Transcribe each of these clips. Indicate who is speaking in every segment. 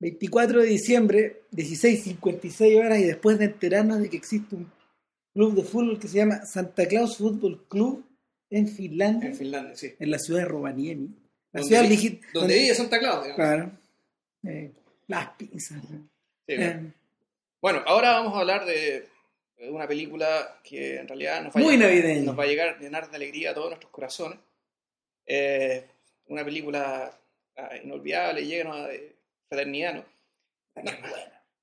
Speaker 1: 24 de diciembre, 16.56 horas, y después de enterarnos de que existe un club de fútbol que se llama Santa Claus Football Club en Finlandia,
Speaker 2: En Finlandia, sí.
Speaker 1: en la ciudad de Rovaniemi. La
Speaker 2: Donde
Speaker 1: ciudad ligi-
Speaker 2: Donde vive Santa Claus, digamos.
Speaker 1: Claro. Eh, las pinzas.
Speaker 2: Sí,
Speaker 1: Eh,
Speaker 2: Bueno, ahora vamos a hablar de una película que en realidad nos va,
Speaker 1: Muy
Speaker 2: a llegar,
Speaker 1: navideña.
Speaker 2: nos va a llegar, llenar de alegría a todos nuestros corazones. Eh, una película ah, inolvidable, llena de fraternidad, ¿no?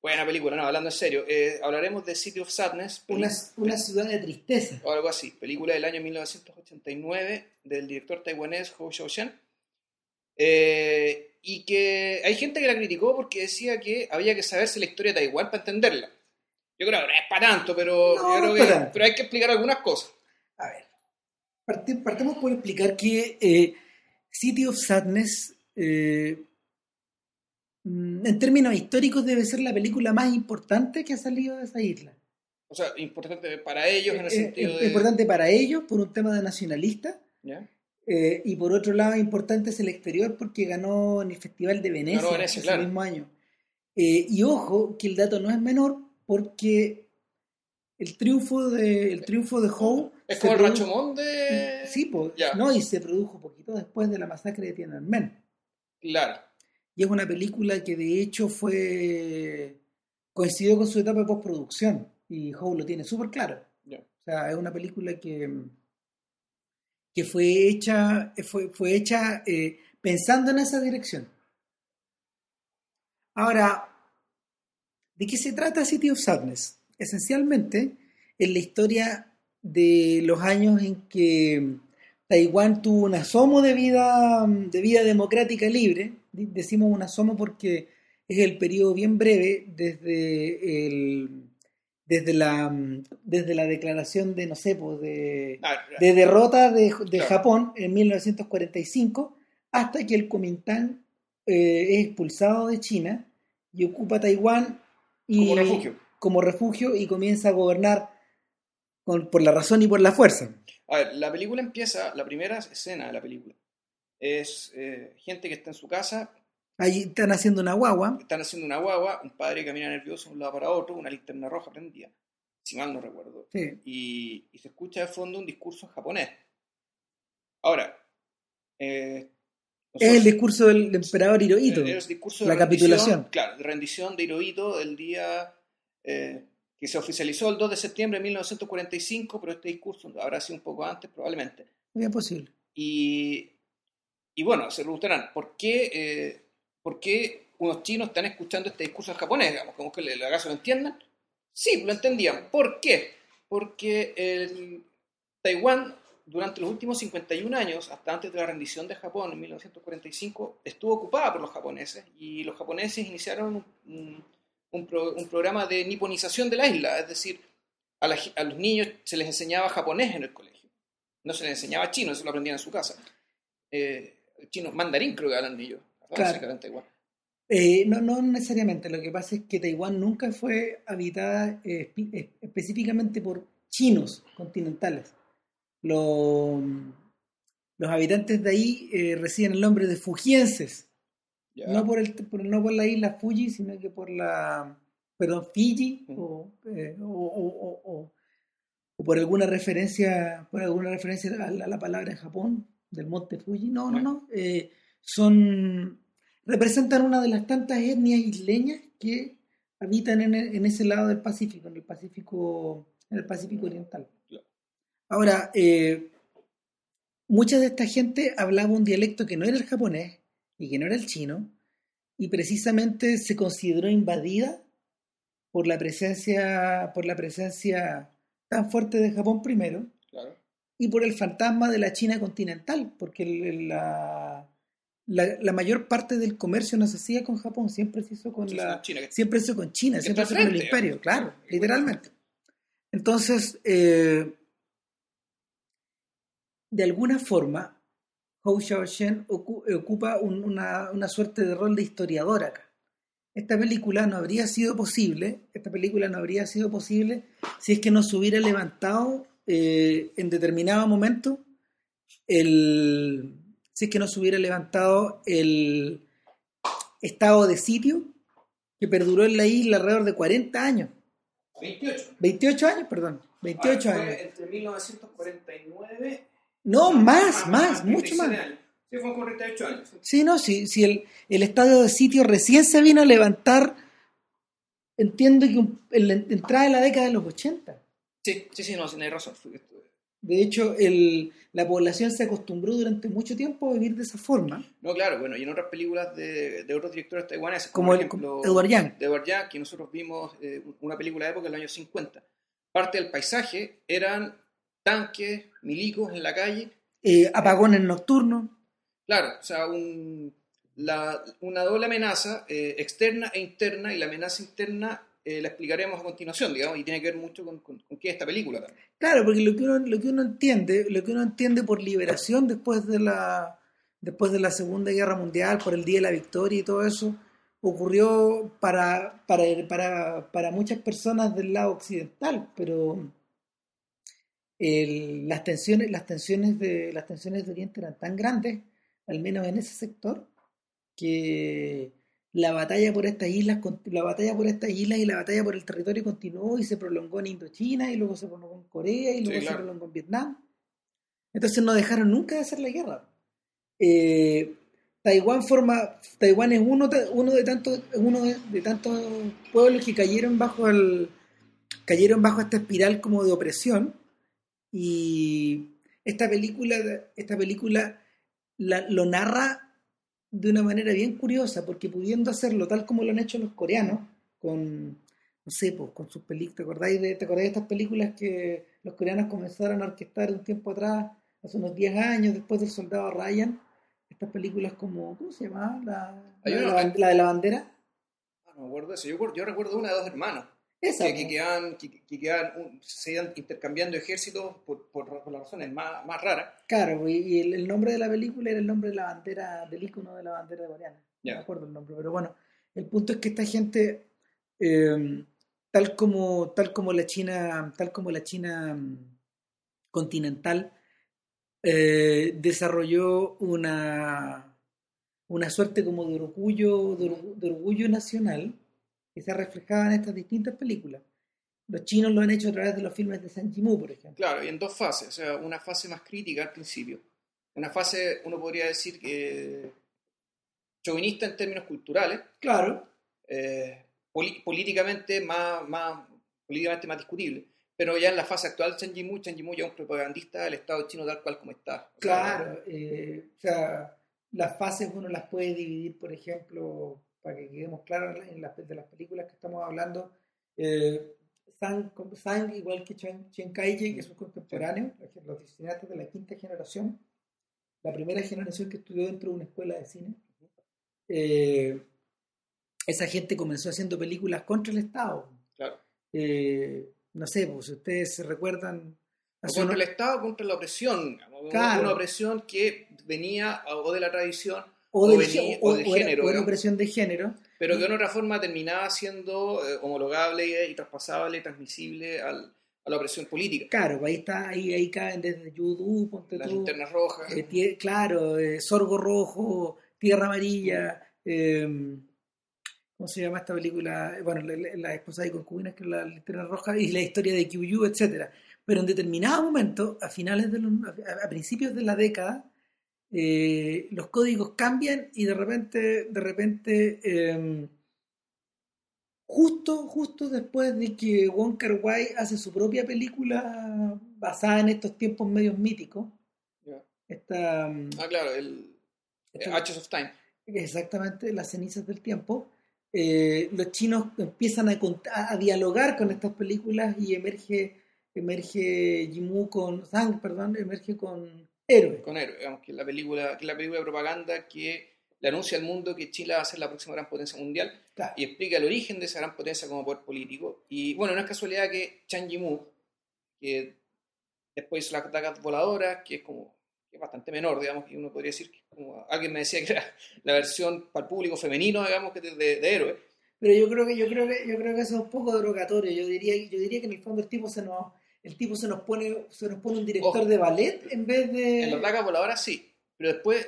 Speaker 2: Buena película, no, hablando en serio. Eh, hablaremos de City of Sadness,
Speaker 1: una, una ciudad de tristeza.
Speaker 2: o algo así, película del año 1989 del director taiwanés Hou Xiaoshan. Eh, y que hay gente que la criticó porque decía que había que saberse la historia de Taiwán para entenderla. Yo creo que no es para tanto, pero,
Speaker 1: No,
Speaker 2: yo creo
Speaker 1: no
Speaker 2: que-
Speaker 1: tanto.
Speaker 2: pero hay que explicar algunas cosas.
Speaker 1: A ver, parti- partamos por explicar que eh, City of Sadness, eh, en términos históricos, debe ser la película más importante que ha salido de esa isla.
Speaker 2: O sea, importante para ellos en el
Speaker 1: Eh,
Speaker 2: sentido
Speaker 1: es
Speaker 2: de...
Speaker 1: importante para ellos por un tema de nacionalista
Speaker 2: ¿Ya?
Speaker 1: eh, y por otro lado importante es el exterior porque ganó en el Festival de Venecia,
Speaker 2: Venecia,
Speaker 1: ese
Speaker 2: claro.
Speaker 1: mismo año. Eh, y ojo que el dato no es menor porque el triunfo de, el triunfo de Howe
Speaker 2: Es como el Rachomón de...
Speaker 1: Sí, pues,
Speaker 2: Ya.
Speaker 1: no, y se produjo poquito después de la masacre de Tiananmen.
Speaker 2: Claro.
Speaker 1: Y es una película que de hecho fue coincidió con su etapa de postproducción y Howe lo tiene súper claro. O sea, es una película que, que fue hecha, fue, fue hecha eh, pensando en esa dirección. Ahora, ¿de qué se trata City of Sadness? Esencialmente, es la historia de los años en que Taiwán tuvo un asomo de vida, de vida democrática libre. Decimos un asomo porque es el periodo bien breve desde el desde la desde la declaración de no sé pues de,
Speaker 2: Ah,
Speaker 1: de derrota de, de
Speaker 2: Claro.
Speaker 1: Japón en 1945 hasta que el Kuomintang eh, es expulsado de China y ocupa Taiwán y,
Speaker 2: Como refugio.
Speaker 1: como refugio y comienza a gobernar con- por la razón y por la fuerza.
Speaker 2: A ver, la película empieza, la primera escena de la película es eh, gente que está en su casa,
Speaker 1: Ahí están haciendo una guagua.
Speaker 2: están haciendo una guagua, un padre que camina nervioso de un lado para otro, una linterna roja prendida, si mal no recuerdo,
Speaker 1: Sí.
Speaker 2: y, y se escucha de fondo un discurso en japonés. Ahora, eh,
Speaker 1: Es el discurso del emperador Hirohito.
Speaker 2: El discurso de
Speaker 1: la capitulación.
Speaker 2: Claro, de rendición de Hirohito el día eh, que se oficializó el 2 de septiembre de 1945, pero este discurso habrá sido un poco antes probablemente.
Speaker 1: Bien posible.
Speaker 2: Y, y bueno, se preguntarán, ¿por qué, eh, ¿por qué unos chinos están escuchando este discurso en japonés? Digamos, como que le- acaso lo entiendan. Sí, lo entendían. ¿Por qué? Porque el Taiwán durante los últimos 51 años, hasta antes de la rendición de Japón en 1945, estuvo ocupada por los japoneses y los japoneses iniciaron un- un pro- un programa de niponización de la isla, es decir, a, la- a los niños se les enseñaba japonés en el colegio, no se les enseñaba chino, eso lo aprendían en su casa. Eh, chino, mandarín creo que hablan ellos,
Speaker 1: Claro.
Speaker 2: de Taiwán.
Speaker 1: Eh, no, no necesariamente. Lo que pasa es que Taiwán nunca fue habitada eh, espe- específicamente por chinos continentales. Los, los habitantes de ahí eh, reciben el nombre de fujienses. No por, el, por- no por la isla Fuji, sino que por la. Perdón, Fiji, eh, o- o- o- o- o por alguna referencia, por alguna referencia a la, a la palabra en Japón, del monte Fuji. No, no, no. eh, son. representan una de las tantas etnias isleñas que habitan en, el- en ese lado del Pacífico, en el Pacífico, en el Pacífico Oriental. Ahora, eh, mucha de esta gente hablaba un dialecto que no era el japonés y que no era el chino, y precisamente se consideró invadida por la presencia, por la presencia tan fuerte de Japón primero. Y por el fantasma de la China continental, porque el- la, la, la mayor parte del comercio no se hacía con Japón, siempre se hizo con
Speaker 2: Sí,
Speaker 1: la,
Speaker 2: China, que-
Speaker 1: siempre se hizo con China, siempre se hizo con el imperio, claro, literalmente. Entonces, eh, de alguna forma, Hou Xiaoshen ocu- ocupa un- una, una suerte de rol de historiador acá. Esta película no habría sido posible, esta película no habría sido posible si es que no se hubiera levantado eh, en determinado momento el si es que no se hubiera levantado el estado de sitio que perduró en la isla alrededor de 40 años.
Speaker 2: 28.
Speaker 1: 28 años, perdón. 28
Speaker 2: Ah,
Speaker 1: años.
Speaker 2: Entre 1949.
Speaker 1: No, más, más, mucho
Speaker 2: 36
Speaker 1: más.
Speaker 2: años. Sí, fue 48 años.
Speaker 1: Sí, no, si, si el, el estadio de sitio recién se vino a levantar, entiendo que un- en la entrada de la década de los 80.
Speaker 2: Sí, sí, sí, no, sí, no hay razón.
Speaker 1: De hecho, el, la población se acostumbró durante mucho tiempo a vivir de esa forma,
Speaker 2: No, claro, bueno, y en otras películas de, de otros directores taiwaneses,
Speaker 1: como
Speaker 2: por
Speaker 1: el
Speaker 2: ejemplo,
Speaker 1: como Edward Yang.
Speaker 2: de Edward Yang, que nosotros vimos eh, una película de época en los años 50. Parte del paisaje eran tanques, milicos en la calle.
Speaker 1: Eh, apagones nocturnos.
Speaker 2: Claro, o sea, un, la- una doble amenaza eh, externa e interna, y la amenaza interna eh, la explicaremos a continuación, digamos, y tiene que ver mucho con, con, con qué es esta película también.
Speaker 1: Claro, porque lo que uno, lo que uno entiende, lo que uno entiende por liberación después de la después de la Segunda Guerra Mundial, por el Día de la Victoria y todo eso, ocurrió para, para, para, para muchas personas del lado occidental, pero el- las tensiones, las tensiones de las tensiones de Oriente eran tan grandes, al menos en ese sector, que la batalla por estas islas, la batalla por estas islas y la batalla por el territorio continuó y se prolongó en Indochina y luego se prolongó en Corea y luego
Speaker 2: Sí,
Speaker 1: se prolongó en Vietnam. Entonces no dejaron nunca de hacer la guerra. Eh, Taiwán forma, Taiwán es uno, de- uno de tantos, uno de, de tantos pueblos que cayeron bajo el, cayeron bajo esta espiral como de opresión y esta película, esta película la- lo narra de una manera bien curiosa, porque pudiendo hacerlo tal como lo han hecho los coreanos, con, no sé, pues, con sus películas, ¿te acordáis de, ¿te acordáis de estas películas que los coreanos comenzaron a orquestar un tiempo atrás, hace unos 10 años, después del Soldado Ryan? Estas películas como, ¿cómo se llama? La, la, la de la bandera.
Speaker 2: Ah, no me acuerdo de eso. Yo, yo recuerdo una de dos hermanos. Que, que
Speaker 1: pues.
Speaker 2: quedaban, que, que quedaban un- se iban intercambiando ejércitos por, por, por las razones más, más raras.
Speaker 1: Claro, y, y el, el nombre de la película era el nombre de la bandera, del icono de la bandera coreana.
Speaker 2: Ya.
Speaker 1: No me acuerdo el nombre, pero bueno, el punto es que esta gente, eh, tal como, tal como la China, tal como la China mm, continental, eh, desarrolló una, una suerte como de orgullo, de, de orgullo nacional que se reflejaba en estas distintas películas. Los chinos lo han hecho a través de los filmes de San Jimu, por ejemplo.
Speaker 2: Claro, y en dos fases. O sea, una fase más crítica al principio. Una fase, uno podría decir que chauvinista en términos culturales,
Speaker 1: Claro,
Speaker 2: eh, políticamente más, más, políticamente más discutible. Pero ya en la fase actual, Chen Jimu, Chen Jimu ya es un propagandista del Estado chino tal cual como está. O sea,
Speaker 1: Claro, eh, o sea, las fases uno las puede dividir, por ejemplo, para que quedemos claros en las, de las películas que estamos hablando. Eh, Zhang, igual que Chen, Chen Kai-shek, que son contemporáneos, los cineastas de la quinta generación, la primera generación que estudió dentro de una escuela de cine. Eh, esa gente comenzó haciendo películas contra el Estado.
Speaker 2: Claro.
Speaker 1: Eh, no sé, pues si ustedes se recuerdan...
Speaker 2: Contra
Speaker 1: unos-
Speaker 2: el Estado, contra la opresión.
Speaker 1: Claro.
Speaker 2: Una opresión que venía o de la tradición
Speaker 1: o, del-
Speaker 2: venía-
Speaker 1: o-
Speaker 2: o de
Speaker 1: o era-
Speaker 2: género,
Speaker 1: o era opresión de género.
Speaker 2: pero que de una otra forma terminaba siendo eh, homologable y traspasable transmisible al- a la opresión política.
Speaker 1: Claro, pues ahí está, ahí, ahí caen desde Yudu, ponte
Speaker 2: Las linternas rojas.
Speaker 1: eh, tie- claro, eh, Sorgo Rojo, Tierra Amarilla, eh, ¿cómo se llama esta película? Bueno, la, la, la esposa de concubinas que es la linterna roja y la historia de Kyuyu, etcétera. Pero en determinado momento, a finales de los, a, a principios de la década, eh, los códigos cambian y de repente, de repente, eh, justo, justo después de que Wong Kar Wai hace su propia película basada en estos tiempos medios míticos,
Speaker 2: Ya.
Speaker 1: esta, mm,
Speaker 2: Ah, claro, el eh, Ashes of Time.
Speaker 1: exactamente las cenizas del tiempo, eh, los chinos empiezan a, dialogar con estas películas y emerge, emerge Jimu con Zhang, perdón, emerge con Héroe.
Speaker 2: con héroe, digamos, que es la película, que la película de propaganda que le anuncia al mundo que Chile va a ser la próxima gran potencia mundial
Speaker 1: Claro.
Speaker 2: y explica el origen de esa gran potencia como poder político. Y bueno, no es casualidad que Chan Yimou, que después hizo las dagas voladoras, que es como que es bastante menor, digamos, y uno podría decir que como alguien me decía que era la versión para el público femenino, digamos, que de, de, de héroe.
Speaker 1: Pero yo creo que yo creo que yo creo que eso es un poco derogatorio. Yo diría yo diría que en el fondo el tipo se nos el tipo se nos pone se nos pone un director
Speaker 2: Ojo.
Speaker 1: de ballet en vez de
Speaker 2: En las dagas voladoras sí, pero después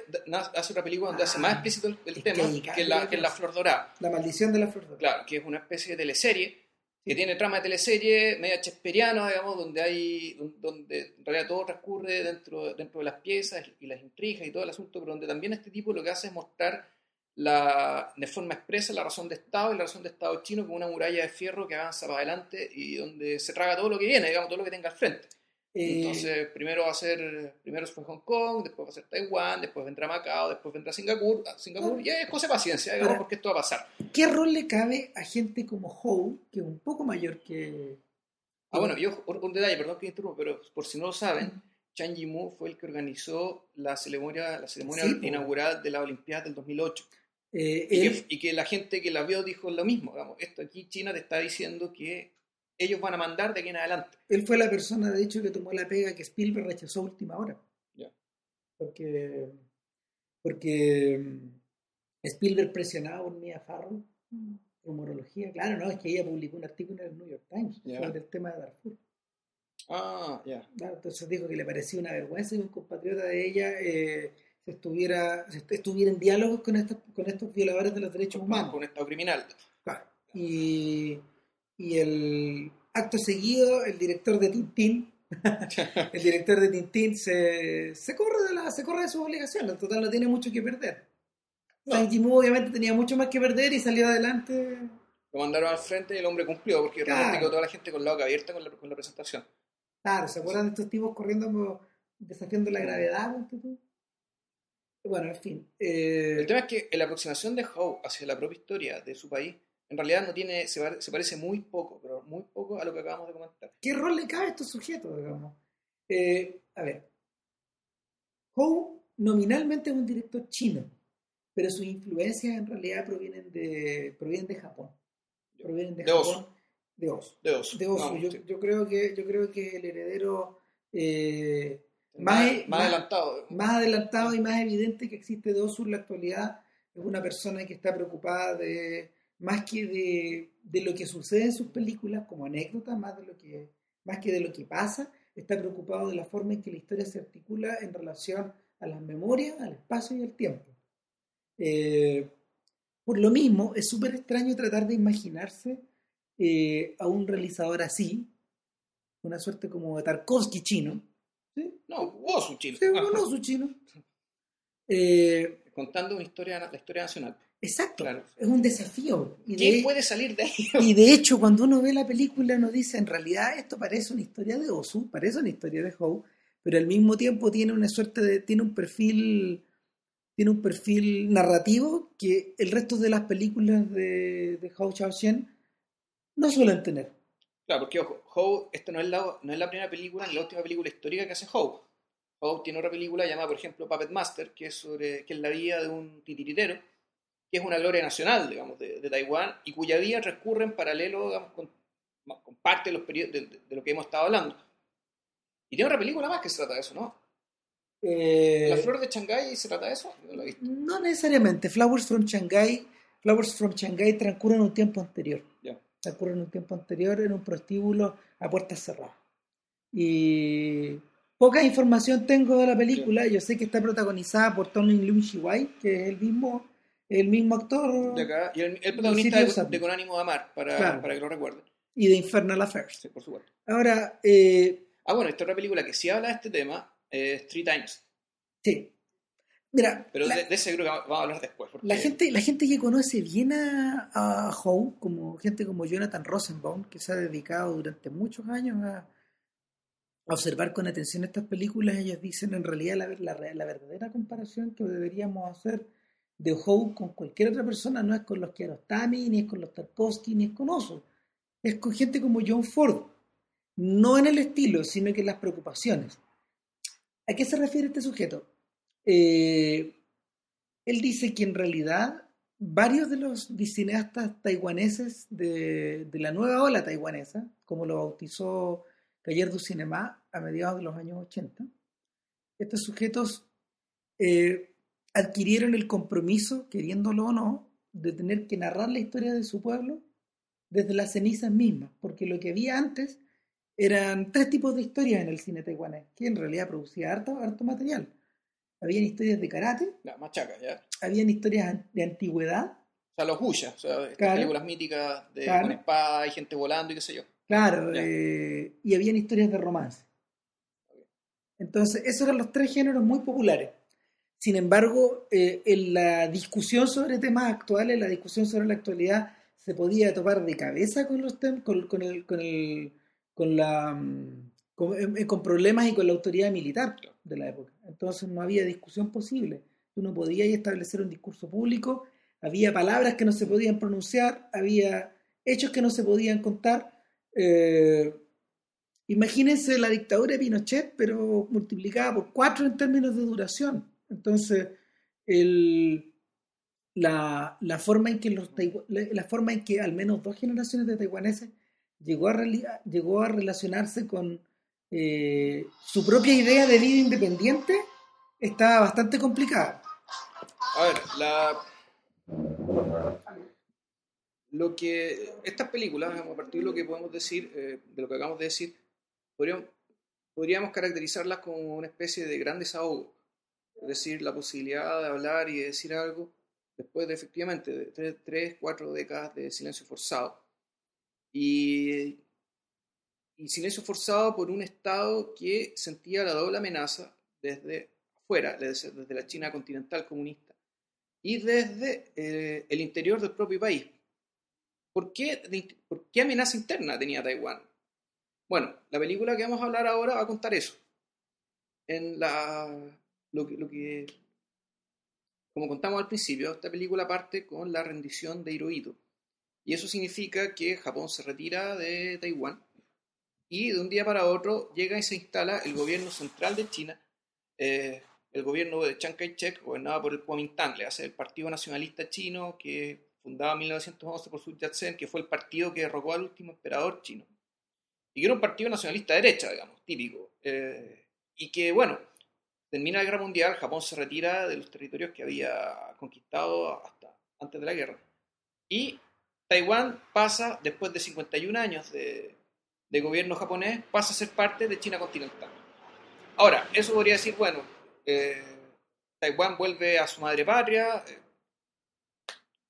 Speaker 2: hace otra película donde hace más
Speaker 1: Ah,
Speaker 2: explícito el, el
Speaker 1: que
Speaker 2: tema, que es, la, que es La
Speaker 1: la
Speaker 2: Flor Dorada.
Speaker 1: La maldición de la flor dorada.
Speaker 2: Claro, que es una especie de teleserie que tiene trama de teleserie media chesperiana, digamos, donde hay donde en realidad todo transcurre dentro, dentro de las piezas y las intrigas y todo el asunto, pero donde también este tipo lo que hace es mostrar la, de forma expresa la razón de Estado y la razón de Estado chino como una muralla de fierro que avanza para adelante y donde se traga todo lo que viene, digamos, todo lo que tenga al frente.
Speaker 1: Eh,
Speaker 2: Entonces, primero va a ser, primero fue Hong Kong, después va a ser Taiwán, después vendrá Macao, después vendrá Singapur, ah, Singapur y es cosa de paciencia, digamos,
Speaker 1: Ahora-
Speaker 2: porque esto va a pasar.
Speaker 1: ¿Qué rol le cabe a gente como Howe, que es un poco mayor que...
Speaker 2: Ah, bueno, yo, un, un detalle, perdón que interrumpa, pero por si no lo saben, Chang Yimou fue el que organizó la ceremonia, la ceremonia
Speaker 1: Sí,
Speaker 2: inaugural de la Olimpiada del 2008.
Speaker 1: Eh,
Speaker 2: Y,
Speaker 1: él-
Speaker 2: que, y que la gente que la vio dijo lo mismo. Digamos, esto aquí China te está diciendo que ellos van a mandar de aquí en adelante.
Speaker 1: Él fue la persona, de hecho, que tomó la pega que Spielberg rechazó a última hora.
Speaker 2: Ya.
Speaker 1: Porque, porque mm, Spielberg presionaba por Mia Farrow, rumorología. Claro, no, es que ella publicó un artículo en el New York Times
Speaker 2: Ya.
Speaker 1: sobre el tema de Darfur.
Speaker 2: Ah, ya.
Speaker 1: Entonces dijo que le parecía una vergüenza que un compatriota de ella eh, se estuviera, se est- estuviera en diálogos con estos, con estos violadores de los derechos humanos.
Speaker 2: Con estado criminal.
Speaker 1: Claro. Y, y el acto seguido, el director de Tintín, el director de Tintín se, se corre de la, se corre de sus obligaciones, en total no tiene mucho que perder.
Speaker 2: No.
Speaker 1: Zhang Yimou obviamente tenía mucho más que perder y salió adelante.
Speaker 2: Lo mandaron al frente y el hombre cumplió, porque
Speaker 1: Claro.
Speaker 2: realmente quedó toda la gente con la boca abierta con la, con la presentación.
Speaker 1: Claro, ¿se acuerdan de estos tipos corriendo como desafiando la gravedad? tú? Bueno, en fin. eh,
Speaker 2: El tema es que la aproximación de Howe hacia la propia historia de su país, en realidad no tiene, se, pare- se parece muy poco, pero muy poco a lo que acabamos de comentar.
Speaker 1: ¿Qué rol le cabe a estos sujetos, digamos? Eh, a ver. Howe nominalmente es un director chino, pero sus influencias en realidad provienen de, provienen de Japón. Provienen de,
Speaker 2: De
Speaker 1: Japón. De Ozu.
Speaker 2: De Ozu.
Speaker 1: De Ozu.
Speaker 2: Vamos,
Speaker 1: yo,
Speaker 2: sí.
Speaker 1: yo creo que, yo creo que el heredero eh,
Speaker 2: más,
Speaker 1: más-
Speaker 2: más adelantado.
Speaker 1: más adelantado y más evidente que existe de Osu en la actualidad es una persona que está preocupada de más que de, de lo que sucede en sus películas como anécdota, más de lo que más que de lo que pasa, está preocupado de la forma en que la historia se articula en relación a las memorias, al espacio y al tiempo. Eh, por lo mismo, es súper extraño tratar de imaginarse eh, a un realizador así, una suerte como de Tarkovsky chino,
Speaker 2: No, Ozu, chino.
Speaker 1: Sí, un oso chino. Eh,
Speaker 2: Contando una historia, la historia nacional.
Speaker 1: exacto,
Speaker 2: Claro.
Speaker 1: es un desafío. Y
Speaker 2: ¿Quién
Speaker 1: de,
Speaker 2: puede salir de ahí?
Speaker 1: y de hecho, cuando uno ve la película, uno dice, en realidad esto parece una historia de Osu, parece una historia de Howe, pero al mismo tiempo tiene una suerte de, tiene un perfil, tiene un perfil narrativo que el resto de las películas de, de Howe Xiaoxian no suelen tener.
Speaker 2: Claro, porque ojo, Howe, esta no es, la, no es la primera película ni la última película histórica que hace Howe. Howe tiene otra película llamada, por ejemplo, Puppet Master, que es, sobre, que es la vida de un titiritero, que es una gloria nacional, digamos, de, de Taiwán, y cuya vida transcurre en paralelo, digamos, con, con parte de, los periodos, de, de- lo que hemos estado hablando. Y tiene otra película más que se trata de eso, ¿no?
Speaker 1: Eh,
Speaker 2: La flor de Shanghái se trata de eso, no la he visto.
Speaker 1: No necesariamente. Flowers from Shanghai, Flowers from Shanghai transcurre en un tiempo anterior.
Speaker 2: Ya.
Speaker 1: Transcurre en un tiempo anterior en un prostíbulo a puertas cerradas. Y poca información tengo de la película. Yo sé que está protagonizada por Tony Leung Shiwai, que es el mismo, el mismo actor
Speaker 2: De acá, y el, protagonista de, Con ánimo de amar, para,
Speaker 1: Claro.
Speaker 2: para que lo recuerden.
Speaker 1: y de Infernal Affairs.
Speaker 2: Sí, por supuesto.
Speaker 1: Ahora, eh,
Speaker 2: Ah, bueno, esta otra película que sí habla de este tema es Three Times.
Speaker 1: sí. Mira,
Speaker 2: Pero
Speaker 1: la-
Speaker 2: de, de ese creo que va- vamos a hablar después. porque-
Speaker 1: La gente, la gente que conoce bien a, a Howe, como gente como Jonathan Rosenbaum, que se ha dedicado durante muchos años a, a observar con atención estas películas, ellos dicen en realidad la verdadera comparación que deberíamos hacer de Howe con cualquier otra persona no es con los Kiarostami, ni es con los Tarkovsky, ni es con Oso. Es con gente como John Ford. No en el estilo, sino que en las preocupaciones. ¿A qué se refiere este sujeto? Eh, él dice que en realidad varios de los cineastas taiwaneses de, la nueva ola taiwanesa, como lo bautizó Taller du Cinema a mediados de los años 80, estos sujetos eh, adquirieron el compromiso, queriéndolo o no, de tener que narrar la historia de su pueblo desde las cenizas mismas, porque lo que había antes eran tres tipos de historias en el cine taiwanés, que en realidad producía harto, harto material. Habían historias de karate,
Speaker 2: La machaca, ¿ya?
Speaker 1: habían historias de antigüedad,
Speaker 2: O sea, los huyas, o sea, estas
Speaker 1: Claro.
Speaker 2: películas míticas de
Speaker 1: Claro.
Speaker 2: con espada y gente volando y qué sé yo.
Speaker 1: claro, eh, y habían historias de romance. Entonces, esos eran los tres géneros muy populares. Sin embargo, eh, en la discusión sobre temas actuales, la discusión sobre la actualidad, se podía topar de cabeza con los tem- con, con el, con el, con la, mm, con, eh, con problemas y con la autoridad militar de la época. Entonces, no había discusión posible. Tú no podías establecer un discurso público, había palabras que no se podían pronunciar, había hechos que no se podían contar. Eh, Imagínense la dictadura de Pinochet, pero multiplicada por cuatro en términos de duración. Entonces, la, forma en que los la, en que al menos dos generaciones de taiwaneses llegó llegó a relacionarse con eh, su propia idea de vida independiente estaba bastante complicada.
Speaker 2: A ver, la... Lo que... Estas películas, a partir de lo que podemos decir, eh, de lo que acabamos de decir, podríamos, podríamos caracterizarlas como una especie de gran desahogo. Es decir, la posibilidad de hablar y de decir algo después de efectivamente tres, tres, cuatro décadas de silencio forzado. Y, y silencio forzado por un Estado que sentía la doble amenaza desde afuera, desde, desde la China continental comunista y desde eh, el interior del propio país. ¿Por qué, de- ¿Por qué amenaza interna tenía Taiwán? Bueno, la película que vamos a hablar ahora va a contar eso. En la, lo, que, lo que, como contamos al principio, esta película parte con la rendición de Hirohito. Y eso significa que Japón se retira de Taiwán y de un día para otro llega y se instala el gobierno central de China, eh, el gobierno de Chiang Kai-shek, gobernado por el Kuomintang, le hace el Partido Nacionalista Chino, que fundado en 1911 por Sun Yat-sen, que fue el partido que derrocó al último emperador chino. Y que era un partido nacionalista de derecha, digamos, típico. Eh, y que, bueno, termina la guerra mundial, Japón se retira de los territorios que había conquistado hasta antes de la guerra. Y Taiwán pasa, después de 51 años de, de gobierno japonés, pasa a ser parte de China continental. Ahora, eso podría decir, bueno, eh, Taiwán vuelve a su madre patria, eh,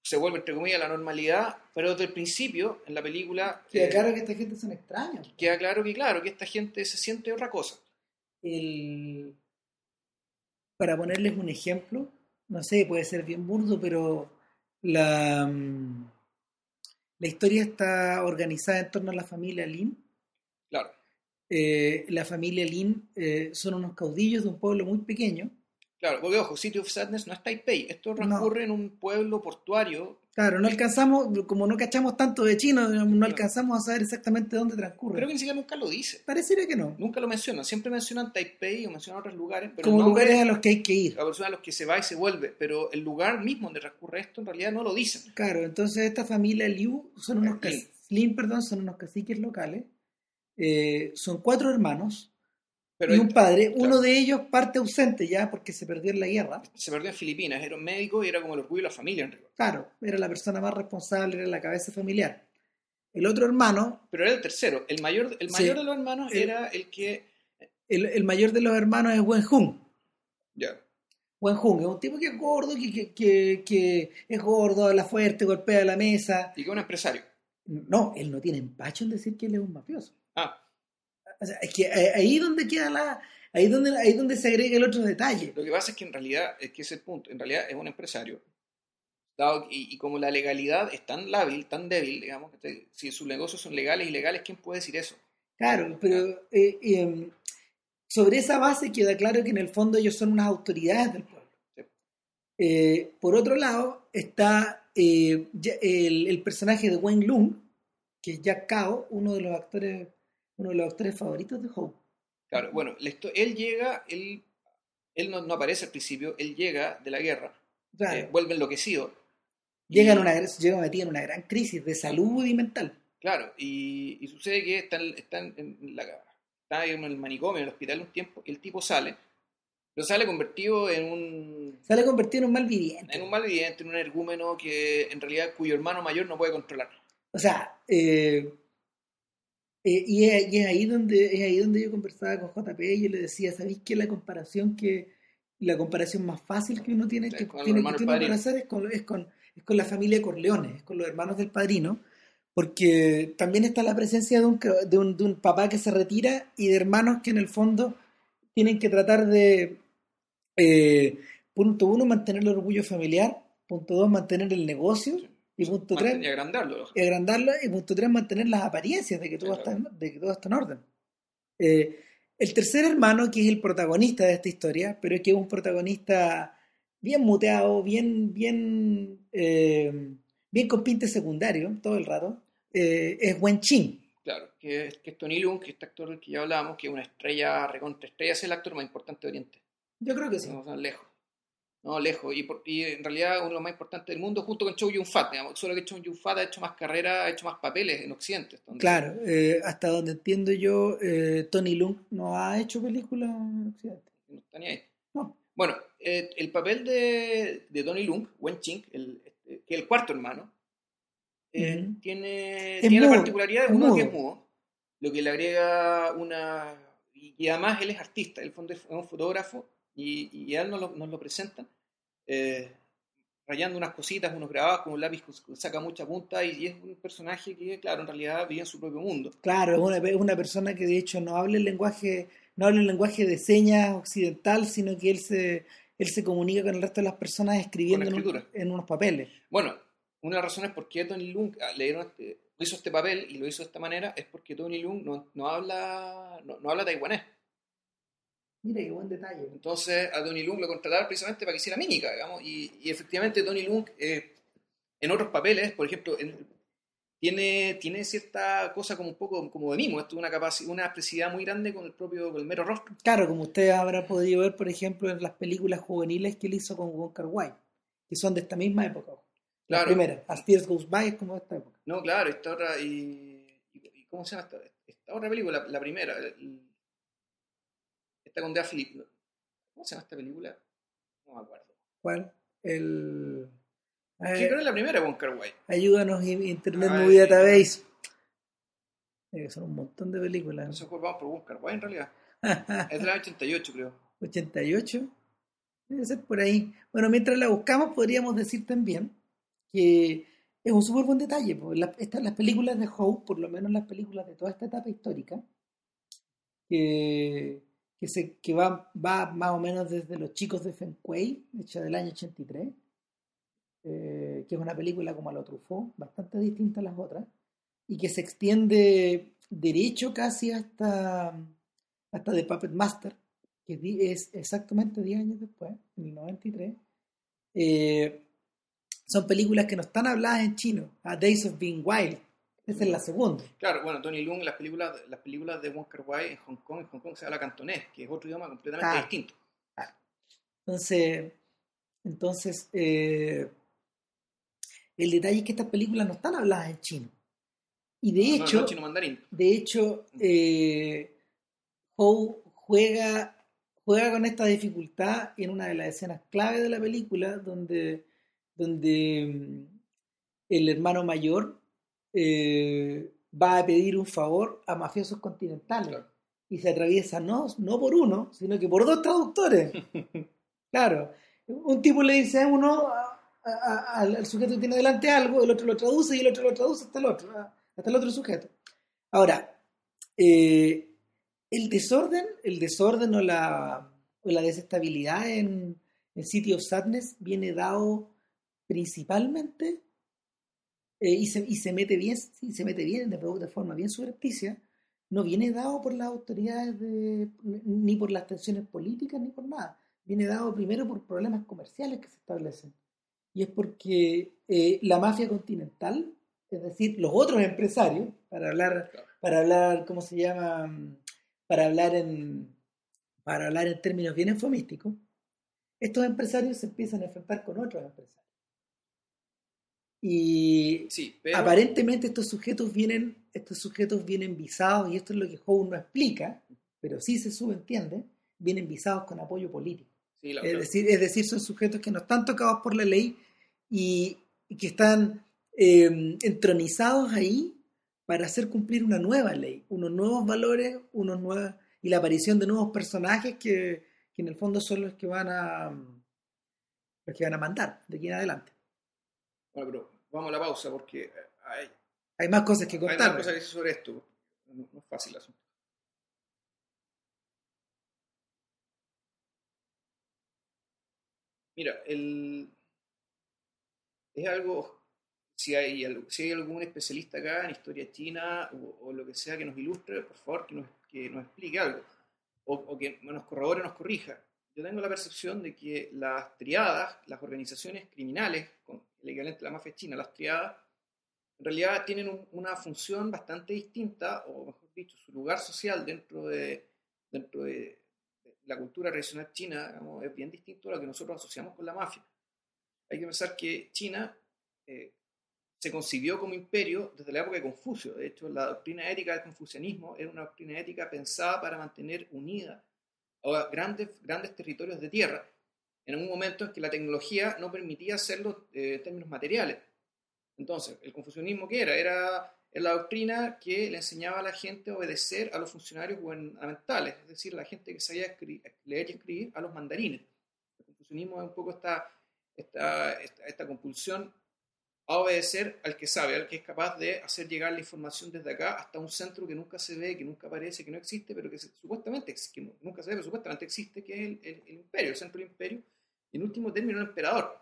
Speaker 2: se vuelve, entre comillas, a la normalidad, pero desde el principio, en la película,
Speaker 1: Queda
Speaker 2: eh,
Speaker 1: claro que esta gente son extraños.
Speaker 2: queda claro que, claro, que esta gente se siente otra cosa.
Speaker 1: el, para ponerles un ejemplo, no sé, puede ser bien burdo, pero la, mm, la historia está organizada en torno a la familia Lin.
Speaker 2: Claro,
Speaker 1: Eh, la familia Lin eh, son unos caudillos de un pueblo muy pequeño.
Speaker 2: claro, porque ojo, City of Sadness no es Taipei, esto transcurre en un pueblo portuario,
Speaker 1: Claro, no alcanzamos, como no cachamos tanto de chino, no alcanzamos a saber exactamente dónde transcurre.
Speaker 2: creo que ni siquiera nunca lo dice,
Speaker 1: Pareciera que no.
Speaker 2: nunca lo mencionan, siempre mencionan Taipei o mencionan otros lugares, pero
Speaker 1: como
Speaker 2: nombre-
Speaker 1: lugares a los que hay que ir.
Speaker 2: a los que se va y se vuelve, pero el lugar mismo donde transcurre esto en realidad no lo dicen.
Speaker 1: Claro, entonces esta familia Liu son unos
Speaker 2: Lin.
Speaker 1: cas- Lin, perdón, son unos caciques locales. Eh, son cuatro hermanos
Speaker 2: Pero
Speaker 1: y un padre.
Speaker 2: claro.
Speaker 1: Uno de ellos parte ausente ya porque se perdió en la guerra.
Speaker 2: se perdió en Filipinas, era un médico y era como el orgullo de la familia en.
Speaker 1: Claro, era la persona más responsable, era la cabeza familiar. El otro hermano,
Speaker 2: Pero era el tercero, el mayor, el
Speaker 1: Sí.
Speaker 2: mayor de los hermanos
Speaker 1: El-
Speaker 2: era el que...
Speaker 1: el, el mayor de los hermanos es Wen Hung.
Speaker 2: Ya,
Speaker 1: Wen Hung es un tipo que es gordo, que, que, que, que es gordo, habla fuerte, golpea la mesa.
Speaker 2: y que era un empresario.
Speaker 1: No, él no tiene empacho en decir que él es un mafioso.
Speaker 2: Ah,
Speaker 1: O sea, es que eh, ahí donde queda la, ahí donde, ahí donde se agrega el otro detalle.
Speaker 2: Lo que pasa es que en realidad, es que ese punto, en realidad es un empresario. Y, y como la legalidad es tan lábil, tan débil, digamos, que te- si sus negocios son legales y ilegales, ¿quién puede decir eso?
Speaker 1: Claro, pero eh, eh, sobre esa base queda claro que en el fondo ellos son unas autoridades del pueblo.
Speaker 2: Sí.
Speaker 1: Eh, por otro lado está eh, el, el personaje de Wen Lung, que es Jack Cao, uno de los actores, uno de los actores favoritos de Hope.
Speaker 2: Claro, bueno, él llega, él, él no, no aparece al principio, él llega de la guerra,
Speaker 1: Claro,
Speaker 2: eh, vuelve enloquecido.
Speaker 1: llega, en
Speaker 2: y-
Speaker 1: una, llega metido en una gran crisis de salud y mental.
Speaker 2: Claro, y, y sucede que está, en- está en, en la, está en el manicomio, en el hospital un tiempo, y el tipo sale, pero sale convertido en un,
Speaker 1: Sale convertido en un malviviente.
Speaker 2: en un malviviente, en un ergúmeno que en realidad cuyo hermano mayor no puede controlar.
Speaker 1: O sea, eh, eh, y, es, y es ahí donde, es ahí donde yo conversaba con JP y yo le decía, ¿sabéis que la comparación que, la comparación más fácil que uno tiene que, tiene, que para hacer es con, es, con, es con la familia Corleone, es con los hermanos del padrino, porque también está la presencia de un, de un, de un papá que se retira y de hermanos que en el fondo tienen que tratar de, eh, punto uno, mantener el orgullo familiar, punto dos, mantener el negocio, y punto tres,
Speaker 2: Mantener y agrandarlo.
Speaker 1: agrandarla y punto tres mantener las apariencias de que todo, está, en, de que todo está en orden. Eh, el tercer hermano, que es el protagonista de esta historia, pero que es un protagonista bien muteado, bien, bien, eh, bien con pinte secundario todo el rato, eh, es Wen Chin.
Speaker 2: Claro, que es, que es Tony Leung, que este actor del que ya hablábamos, que es una estrella, recontra estrella, es el actor más importante de Oriente.
Speaker 1: Yo creo que sí.
Speaker 2: Sea, lejos. No, lejos. Y, por- y en realidad uno de los más importantes del mundo, junto con Chow Yun-fat. Solo que Chow Yun-fat ha hecho más carrera, ha hecho más papeles en Occidente. donde-
Speaker 1: Claro, eh, hasta donde entiendo yo, eh, Tony Lung no ha hecho películas en Occidente.
Speaker 2: No está ni ahí.
Speaker 1: No.
Speaker 2: Bueno, eh, el papel de, de Tony Lung, Wen Ching, el, este, que es el cuarto hermano, tiene, tiene la particularidad de uno que es mudo, lo que le agrega una... Y, y además él es artista, él es un fotógrafo y, y a él nos lo, nos lo presentan eh, rayando unas cositas, unos grabados con un lápiz que saca mucha punta y, y es un personaje que, claro, en realidad vive en su propio mundo.
Speaker 1: Claro, es una, es una persona que de hecho no habla el lenguaje, no habla el lenguaje de señas occidental, sino que él se, él se comunica con el resto de las personas escribiendo en, un- en unos papeles.
Speaker 2: Bueno, una de las razones por qué Tony Lung ah, le dieron este- hizo este papel y lo hizo de esta manera es porque Tony Lung no, no habla no, no habla taiwanés.
Speaker 1: Mira qué buen detalle.
Speaker 2: Entonces a Tony Lung lo contrataron precisamente para que hiciera mímica, digamos, y, y efectivamente Tony Lung eh, en otros papeles, por ejemplo, en- tiene, tiene cierta cosa como un poco como de mimo, esto es una capacidad, una expresividad muy grande con el propio, con el mero rostro.
Speaker 1: Claro, como usted habrá podido ver, por ejemplo, en las películas juveniles que él hizo con Wong Kar Wai, que son de esta misma época. La
Speaker 2: Claro.
Speaker 1: primera, As Tears Goes By, es como de esta época.
Speaker 2: No, claro, esta otra, y ¿cómo se llama esta, esta otra película? La, la primera, el- esta con Daphne Phillips. ¿Cómo se llama esta película? No me acuerdo.
Speaker 1: ¿Cuál? El...
Speaker 2: ¿Qué
Speaker 1: eh,
Speaker 2: creo que es la primera con Carway?
Speaker 1: ayúdanos, Internet
Speaker 2: Ay,
Speaker 1: Movie Database. Eh, son un montón de películas.
Speaker 2: No sé por vamos por Wonka Wai en realidad. Es del año 88, creo.
Speaker 1: 88. Debe ser por ahí. Bueno, mientras la buscamos, podríamos decir también que es un súper buen detalle. Porque la- estas, las películas de Howe, por lo menos las películas de toda esta etapa histórica, que, que, se, que va, va más o menos desde Los Chicos de Fenquay, hecha del año 83, eh, que es una película como a lo Truffaut, bastante distinta a las otras, y que se extiende derecho casi hasta, hasta The Puppet Master, que es exactamente 10 años después, en el 93. Eh, son películas que no están habladas en chino, A Days of Being Wild, esa es la segunda.
Speaker 2: Claro, bueno, Tony Lung, las películas, las películas de Wonka Wai en Hong Kong, en Hong Kong se habla cantonés, que es otro idioma completamente distinto.
Speaker 1: Entonces, entonces eh, el detalle es que estas películas no están habladas en chino. Y de
Speaker 2: No,
Speaker 1: hecho,
Speaker 2: no, chino mandarín.
Speaker 1: de hecho, eh, Howe juega, juega con esta dificultad en una de las escenas clave de la película, donde, donde mm, el hermano mayor eh, va a pedir un favor a mafiosos continentales
Speaker 2: Claro.
Speaker 1: y se atraviesa no, no por uno, sino que por dos traductores. Claro, un tipo le dice a uno, a- a- al, al sujeto que tiene delante algo, el otro lo traduce y el otro lo traduce hasta el otro, hasta el otro sujeto. Ahora, eh, el desorden, el desorden o la, o la desestabilidad en, en City of Sadness viene dado principalmente eh, y, se, y se mete bien, y se mete bien de, de forma bien subrepticia, no viene dado por las autoridades de, ni por las tensiones políticas ni por nada. Viene dado primero por problemas comerciales que se establecen. Y es porque eh, la mafia continental, es decir, los otros empresarios, para hablar, para hablar, ¿cómo se llama? Para hablar en, para hablar en términos bien eufemísticos, estos empresarios se empiezan a enfrentar con otros empresarios. Y
Speaker 2: Sí, pero
Speaker 1: aparentemente estos sujetos vienen, estos sujetos vienen visados, y esto es lo que Howe no explica, pero sí se subentiende, vienen visados con apoyo político.
Speaker 2: sí, la-
Speaker 1: Es decir, es decir, son sujetos que no están tocados por la ley y, y que están eh, entronizados ahí para hacer cumplir una nueva ley, unos nuevos valores, unos nuevos, y la aparición de nuevos personajes que, que en el fondo son los que van a los que van a mandar de aquí en adelante.
Speaker 2: Bueno, pero vamos a la pausa porque hay,
Speaker 1: Hay más cosas que
Speaker 2: hay más
Speaker 1: contar.
Speaker 2: cosas que decir sobre esto. No, no es fácil el asunto. Mira, el, es algo, si hay, si hay algún especialista acá en historia china o, o lo que sea que nos ilustre, por favor, que nos, que nos explique algo, o, o que nos corrobore o nos corrija. Yo tengo la percepción de que las triadas, las organizaciones criminales, con el equivalente a la mafia china, las triadas, en realidad tienen un- una función bastante distinta, o mejor dicho, su lugar social dentro de, dentro de la cultura tradicional china digamos, es bien distinto a lo que nosotros asociamos con la mafia. Hay que pensar que China eh, se concibió como imperio desde la época de Confucio. De hecho, la doctrina ética del confucianismo era una doctrina ética pensada para mantener unida a grandes, grandes territorios de tierra, en un momento en que la tecnología no permitía hacerlo eh, en términos materiales. Entonces, ¿el confucianismo qué era? Era la doctrina que le enseñaba a la gente a obedecer a los funcionarios gubernamentales, es decir, la gente que sabía leer y escribir, a los mandarines. El confucianismo es un poco esta, esta, esta, esta compulsión a obedecer al que sabe, al que es capaz de hacer llegar la información desde acá hasta un centro que nunca se ve, que nunca aparece, que no existe, pero que se- supuestamente que nunca se ve, pero supuestamente existe, que es el, el- el imperio, el centro del imperio, y en último término el emperador.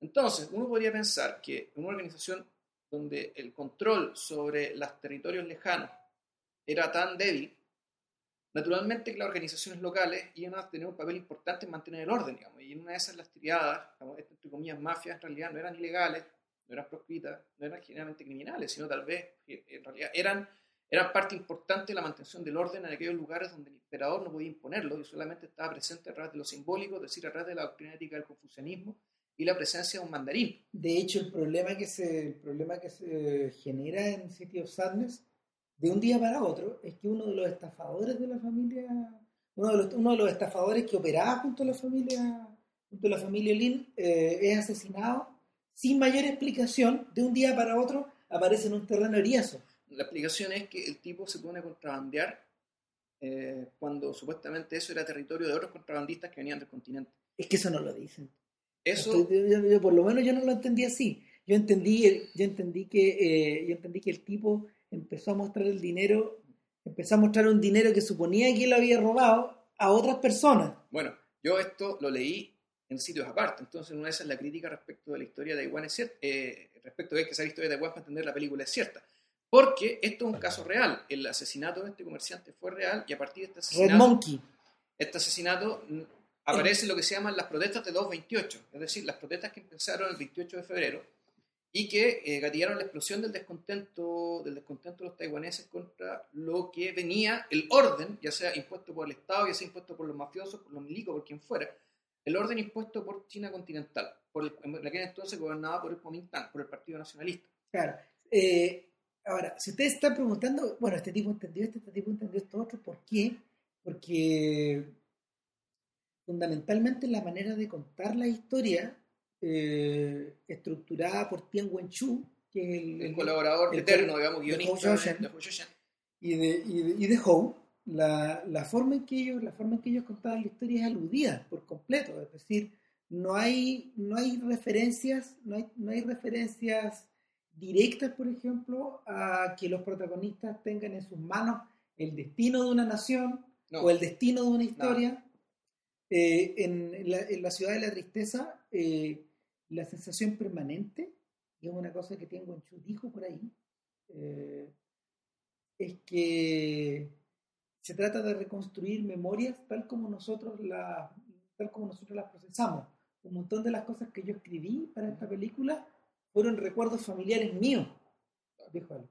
Speaker 2: Entonces, uno podría pensar que una organización donde el control sobre los territorios lejanos era tan débil, naturalmente que las organizaciones locales iban a tener un papel importante en mantener el orden, digamos, y en una de esas las triadas, digamos, entre comillas, mafias, en realidad no eran ilegales, no eran proscritas, no eran generalmente criminales, sino tal vez, en realidad, eran, eran parte importante la mantención del orden en aquellos lugares donde el emperador no podía imponerlo y solamente estaba presente a través de lo simbólico, es decir, a través de la doctrina ética del confucianismo y la presencia de un mandarín.
Speaker 1: De hecho, el problema que se, el problema que se genera en City of Sadness de un día para otro es que uno de los estafadores de la familia, uno de los, uno de los estafadores que operaba junto a la familia, junto a la familia Lin, eh, es asesinado sin mayor explicación. De un día para otro aparece en un terreno eriazo.
Speaker 2: La explicación es que el tipo se pone a contrabandear eh, cuando supuestamente eso era territorio de otros contrabandistas que venían del continente.
Speaker 1: Es que eso no lo dicen.
Speaker 2: Eso,
Speaker 1: Estoy- yo- yo- por lo menos yo no lo entendí así. Yo entendí, el- yo entendí que, eh, yo entendí que el tipo empezó a mostrar el dinero, empezó a mostrar un dinero que suponía que él había robado a otras personas.
Speaker 2: bueno, yo esto lo leí en sitios aparte, entonces una de esas la crítica respecto de la historia de Taiwán es cierta, eh, respecto de que esa historia de Taiwán para entender la película es cierta. Porque esto es un caso real. El asesinato de este comerciante fue real y a partir de este
Speaker 1: Red
Speaker 2: asesinato,
Speaker 1: Monkey.
Speaker 2: este asesinato mm, aparece lo que se llaman las protestas de 228, es decir, las protestas que empezaron el 28 de febrero y que eh, gatillaron la explosión del descontento, del descontento de los taiwaneses contra lo que venía, el orden, ya sea impuesto por el Estado, ya sea impuesto por los mafiosos, por los milicos, por quien fuera, el orden impuesto por China continental, por el, en aquel entonces gobernada por el Kuomintang, por el Partido Nacionalista.
Speaker 1: Claro. Eh, ahora, si ustedes están preguntando, bueno, este tipo entendió esto, este tipo entendió esto otro, ¿por qué? Porque fundamentalmente la manera de contar la historia, eh, estructurada por Tian Wenchu, que es el,
Speaker 2: El colaborador
Speaker 1: el
Speaker 2: eterno, digamos, guionista de
Speaker 1: y de, y de, y de Howe, la, la forma en que ellos, la forma en que ellos contaban la historia es aludida por completo, es decir, no hay, no hay referencias, no hay, no hay referencias directas, por ejemplo, a que los protagonistas tengan en sus manos el destino de una nación
Speaker 2: No.
Speaker 1: o el destino de una historia. Eh, en, la, en la ciudad de la tristeza, eh, la sensación permanente, y es una cosa que Tian Chu dijo por ahí, eh, es que se trata de reconstruir memorias tal como nosotros las tal como nosotros las procesamos. Un montón de las cosas que yo escribí para esta película fueron recuerdos familiares míos, dijo él.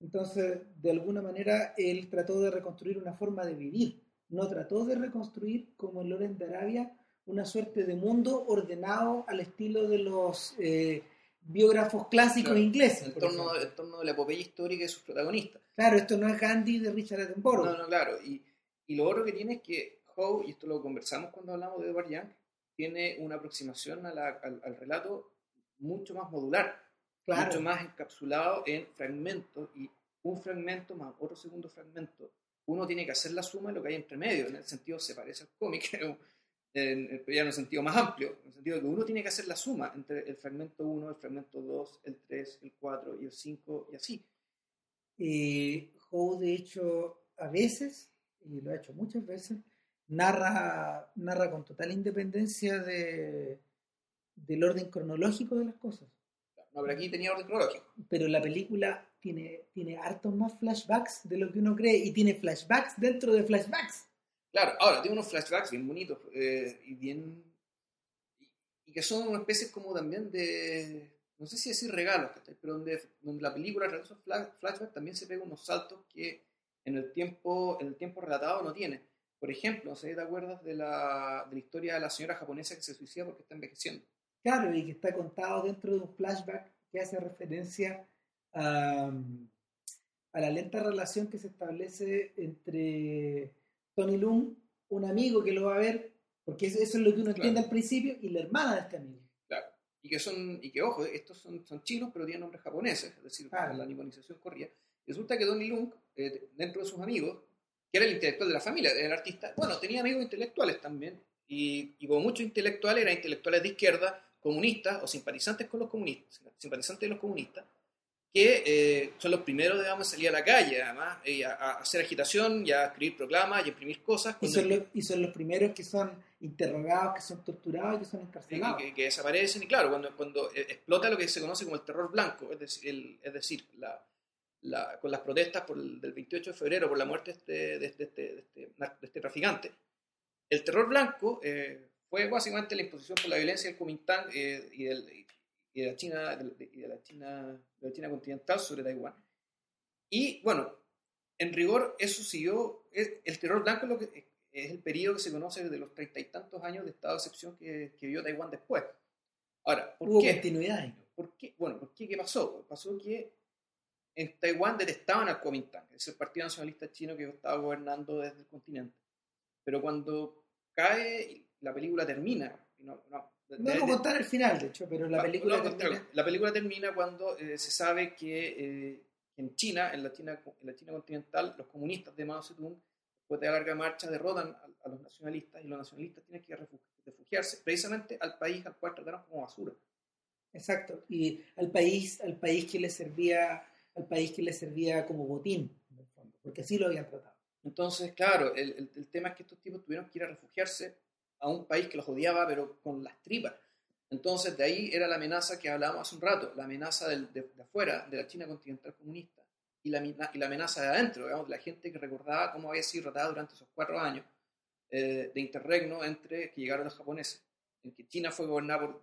Speaker 1: Entonces, de alguna manera, él trató de reconstruir una forma de vivir. No trató de reconstruir, como en Loren de Arabia, una suerte de mundo ordenado al estilo de los eh, biógrafos clásicos
Speaker 2: Claro,
Speaker 1: ingleses.
Speaker 2: En torno, en torno de la epopeya histórica de sus protagonistas.
Speaker 1: Claro, esto no es Gandhi de Richard Attenborough.
Speaker 2: No, no, claro. Y, y lo otro que tiene es que Howe, y esto lo conversamos cuando hablamos de Edward Young, tiene una aproximación a la- al, al relato mucho más modular,
Speaker 1: Claro.
Speaker 2: mucho más encapsulado en fragmentos y un fragmento más otro segundo fragmento uno tiene que hacer la suma de lo que hay entre medio. En el sentido, se parece al cómic, en, ya en un sentido más amplio, en el sentido de que uno tiene que hacer la suma entre el fragmento 1, el fragmento 2, el 3, el 4 y el 5 y así.
Speaker 1: Eh, Howe, de hecho, a veces, y lo ha hecho muchas veces, narra, narra con total independencia de, del orden cronológico de las cosas.
Speaker 2: No, pero aquí tenía orden cronológico.
Speaker 1: Pero la película tiene, tiene hartos más flashbacks de lo que uno cree y tiene flashbacks dentro de flashbacks.
Speaker 2: Claro, ahora tiene unos flashbacks bien bonitos eh, y bien. Y, que son una especie como también de. No sé si decir regalos, pero donde, donde la película, esos flashbacks, también se pega unos saltos que en el tiempo, en el tiempo relatado no tiene. Por ejemplo, si te acuerdas de la, de la historia de la señora japonesa que se suicida porque está envejeciendo.
Speaker 1: Claro, y que está contado dentro de un flashback que hace referencia a, a la lenta relación que se establece entre Tony Lung, un amigo que lo va a ver, porque eso, es lo que uno entiende al principio, y la hermana de este amigo.
Speaker 2: Claro, y que son, y que ojo, estos son, son chinos, pero tienen nombres japoneses, es decir, la niponización corría. Resulta que Tony Lung, eh, dentro de sus amigos, que era el intelectual de la familia, el artista, bueno, tenía amigos intelectuales también, y, y como muchos intelectuales, eran intelectuales de izquierda, comunistas o simpatizantes con los comunistas, simpatizantes de los comunistas, que eh, son los primeros, digamos, a salir a la calle, además, a, hacer agitación y a escribir proclamas y a imprimir cosas.
Speaker 1: Y son, los, y son, los, primeros que son interrogados, que son torturados, que son encarcelados.
Speaker 2: Que, que, desaparecen, y claro, cuando, cuando eh, explota lo que se conoce como el terror blanco, es decir, es decir la, la, con las protestas por el, del 28 de febrero por la muerte de este, de este, de este, de este traficante, el terror blanco eh, fue básicamente la imposición por la violencia del Kuomintang y del y de la China, de, la China, de la China continental sobre Taiwán. Y bueno, en rigor eso siguió, el terror blanco es, lo que, es el periodo que se conoce desde los treinta y tantos años de estado de excepción que, que vivió Taiwán después. Ahora, ¿por
Speaker 1: Hubo
Speaker 2: qué?
Speaker 1: continuidad.
Speaker 2: ¿Por qué? Bueno, ¿por qué? ¿Qué pasó? Pasó que en Taiwán detestaban al Kuomintang, es el partido nacionalista chino que estaba gobernando desde el continente. Pero cuando cae, la película termina, no, no,
Speaker 1: no vamos a contar el final, de hecho, pero la película termina...
Speaker 2: La película termina cuando eh, se sabe que eh, en China, en la China, en la China continental, los comunistas de Mao Zedong, después de la larga marcha, derrotan a, los nacionalistas y los nacionalistas tienen que refugiarse precisamente al país al cual trataron como basura.
Speaker 1: Exacto, y al país, al país que les servía, al país que les servía como botín, en el fondo, porque así lo habían tratado.
Speaker 2: Entonces, claro, el, el, el tema es que estos tipos tuvieron que ir a refugiarse a un país que los odiaba, pero con las tripas. Entonces, de ahí era la amenaza que hablábamos hace un rato, la amenaza de, de, afuera, de la China continental comunista, y la, y la amenaza de adentro, digamos, la gente que recordaba cómo había sido tratada durante esos cuatro años eh, de interregno entre que llegaron los japoneses, en que China fue gobernada por,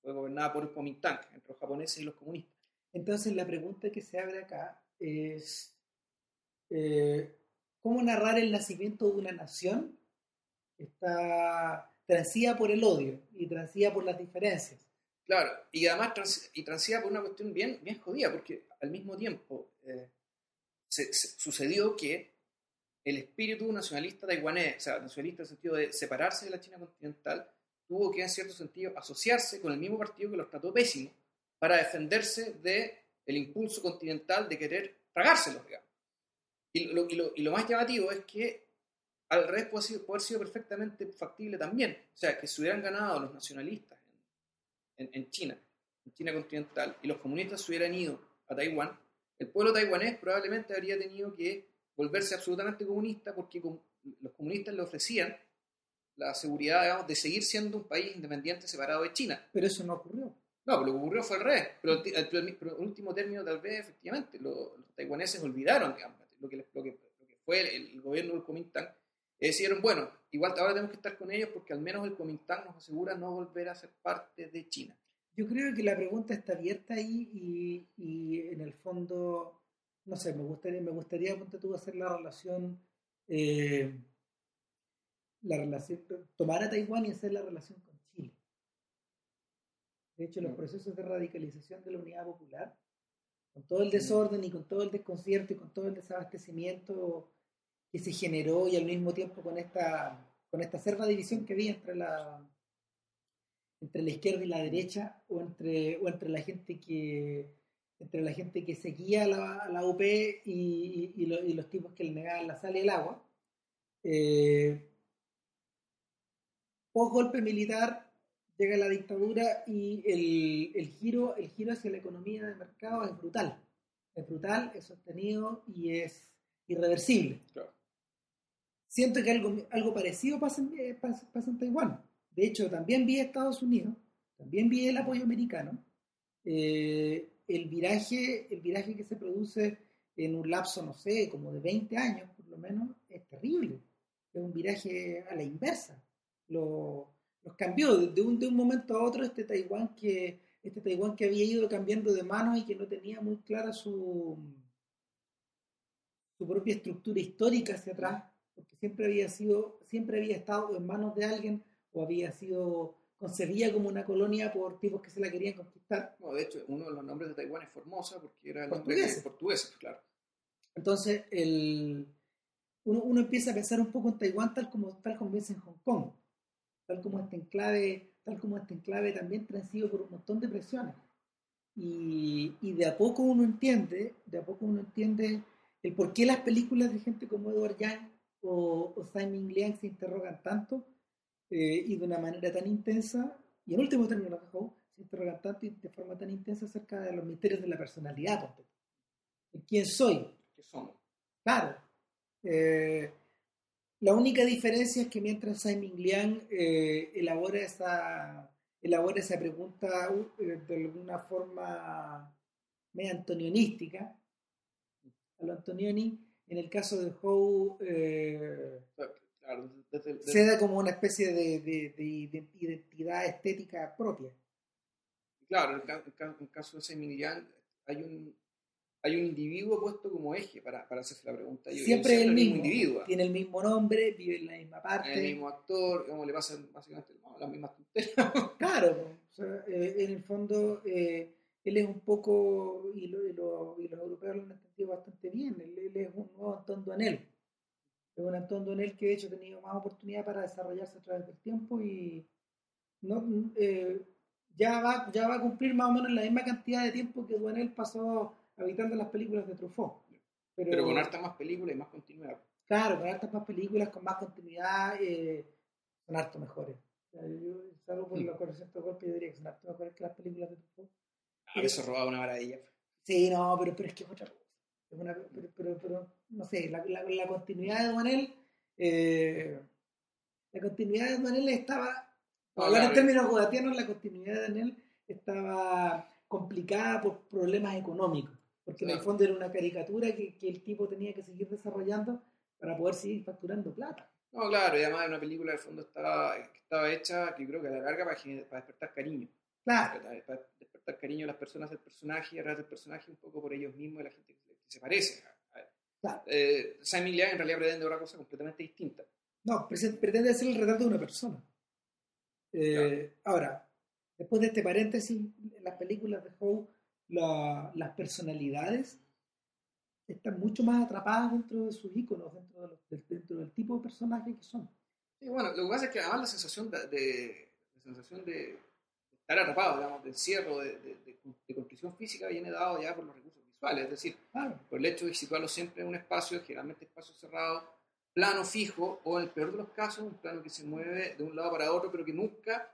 Speaker 2: fue gobernada por Kuomintang, entre los japoneses y los comunistas.
Speaker 1: Entonces, la pregunta que se abre acá es, eh, ¿cómo narrar el nacimiento de una nación está transida por el odio y transida por las diferencias.
Speaker 2: Claro, y además y transida por una cuestión bien, bien jodida, porque al mismo tiempo eh, se, sucedió que el espíritu nacionalista taiwanés, o sea, nacionalista en el sentido de separarse de la China continental, tuvo que en cierto sentido asociarse con el mismo partido que los trató pésimo para defenderse del el impulso continental de querer tragárselos, digamos. Y lo, y, lo, y lo más llamativo es que al revés puede, haber sido perfectamente factible también. O sea, que se hubieran ganado los nacionalistas en, China, en China continental, y los comunistas se hubieran ido a Taiwán, el pueblo taiwanés probablemente habría tenido que volverse absolutamente comunista porque los comunistas le ofrecían la seguridad digamos, de seguir siendo un país independiente separado de China.
Speaker 1: Pero eso no ocurrió.
Speaker 2: No, lo que ocurrió fue al revés. Pero, el, último término, tal vez, efectivamente, los taiwaneses olvidaron digamos, lo, que, lo, que, fue el, el gobierno del Kuomintang decidieron, bueno, igual ahora tenemos que estar con ellos porque al menos el Kuomintang nos asegura no volver a ser parte de China.
Speaker 1: Yo creo que la pregunta está abierta ahí y, y en el fondo, no sé, me gustaría, me gustaría tú, hacer la relación, eh, la relación, tomar a Taiwán y hacer la relación con Chile. De hecho, los mm. procesos de radicalización de la unidad popular, con todo el desorden y con todo el desconcierto y con todo el desabastecimiento que se generó y al mismo tiempo con esta, con esta cerda división que había entre la, entre la izquierda y la derecha o entre, o entre la gente que entre la gente que seguía la, la UP y, los tipos que le negaban la sal y el agua. Eh, post golpe militar llega la dictadura y el, el, giro, el giro hacia la economía de mercado es brutal. Es brutal, es sostenido y es irreversible. Siento que algo, algo parecido pasa en, eh, Taiwán. De hecho, también vi Estados Unidos, también vi el apoyo americano. Eh, el, viraje, el viraje que se produce en un lapso, no sé, como de 20 años por lo menos, es terrible. Es un viraje a la inversa. Lo, los cambió de un, de un momento a otro este Taiwán que este Taiwán que había ido cambiando de manos y que no tenía muy clara su su propia estructura histórica hacia atrás porque siempre había sido siempre había estado en manos de alguien o había sido concebida como una colonia por tipos que se la querían conquistar.
Speaker 2: No, de hecho, uno de los nombres de Taiwán es Formosa porque era el portugués, portugués claro.
Speaker 1: Entonces, el, uno, uno, empieza a pensar un poco en Taiwán tal como, tal como en Hong Kong, tal como este enclave, tal como este enclave también transido por un montón de presiones. Y, y, de a poco uno entiende, de a poco uno entiende el por qué las películas de gente como Edward Young o, o Simon Liang se interrogan tanto eh, y de una manera tan intensa, y en último término, se interrogan tanto y de forma tan intensa acerca de los misterios de la personalidad. ¿Quién soy?
Speaker 2: ¿Qué somos?
Speaker 1: Claro. Eh, la única diferencia es que mientras Simon Liang eh, elabora, esa, elabora esa pregunta eh, de alguna forma media antonionística, a lo Antonioni, en el caso de Howe, eh, claro, desde, desde, se da como una especie de, de, de, identidad estética propia.
Speaker 2: Claro, en el, caso de Liang hay un, hay un individuo puesto como eje para, para hacerse la pregunta.
Speaker 1: Yo siempre es el mismo, individuo. Tiene el mismo nombre, vive en la misma parte.
Speaker 2: El mismo actor, como le pasa básicamente no, las mismas tonterías.
Speaker 1: claro, o sea, eh, en el fondo eh, él es un poco, y, lo, y, lo, y, los europeos lo han entendido bastante bien, él, él es un nuevo Antón Donel. Es un Antón Donel que de hecho ha tenido más oportunidad para desarrollarse a través del tiempo y no, eh, ya, va, ya va a cumplir más o menos la misma cantidad de tiempo que Donel pasó habitando las películas de Truffaut.
Speaker 2: Pero, pero con hartas más películas y más continuidad.
Speaker 1: Claro, con hartas más películas, con más continuidad, eh, son harto mejores. Yo, salvo por mm. los 400 golpes, yo diría que son harto mejores que las películas de Truffaut.
Speaker 2: A veces robaba una maravilla.
Speaker 1: Sí, no, pero, pero es que es otra cosa. Una, pero, pero, pero, no sé, la, la, la continuidad de Manel, eh, la continuidad de Manel estaba, para hablar en términos godatianos, la continuidad de Manel estaba complicada por problemas económicos porque en el fondo era una caricatura que, que, el tipo tenía que seguir desarrollando para poder seguir facturando plata.
Speaker 2: No, claro, y además era una película de fondo estaba, estaba hecha, que creo que a la larga para, para despertar cariño.
Speaker 1: Claro.
Speaker 2: Para, despertar cariño a las personas del personaje y a del personaje un poco por ellos mismos y la gente que, se parece.
Speaker 1: Claro.
Speaker 2: Eh, Simon Liang en realidad pretende una cosa completamente distinta.
Speaker 1: No, pretende hacer el retrato de una persona. Eh, claro. Ahora, después de este paréntesis, las películas de Howe la, las personalidades están mucho más atrapadas dentro de sus iconos, dentro, de los, dentro del tipo de personaje que son.
Speaker 2: Sí, bueno, lo que pasa es que además la sensación de, de la sensación de estar atrapado, digamos, de encierro, de, de, de, construcción física viene dado ya por los recursos visuales, es decir,
Speaker 1: claro.
Speaker 2: por el hecho de situarlo siempre en un espacio, generalmente espacio cerrado, plano fijo, o en el peor de los casos, un plano que se mueve de un lado para otro, pero que nunca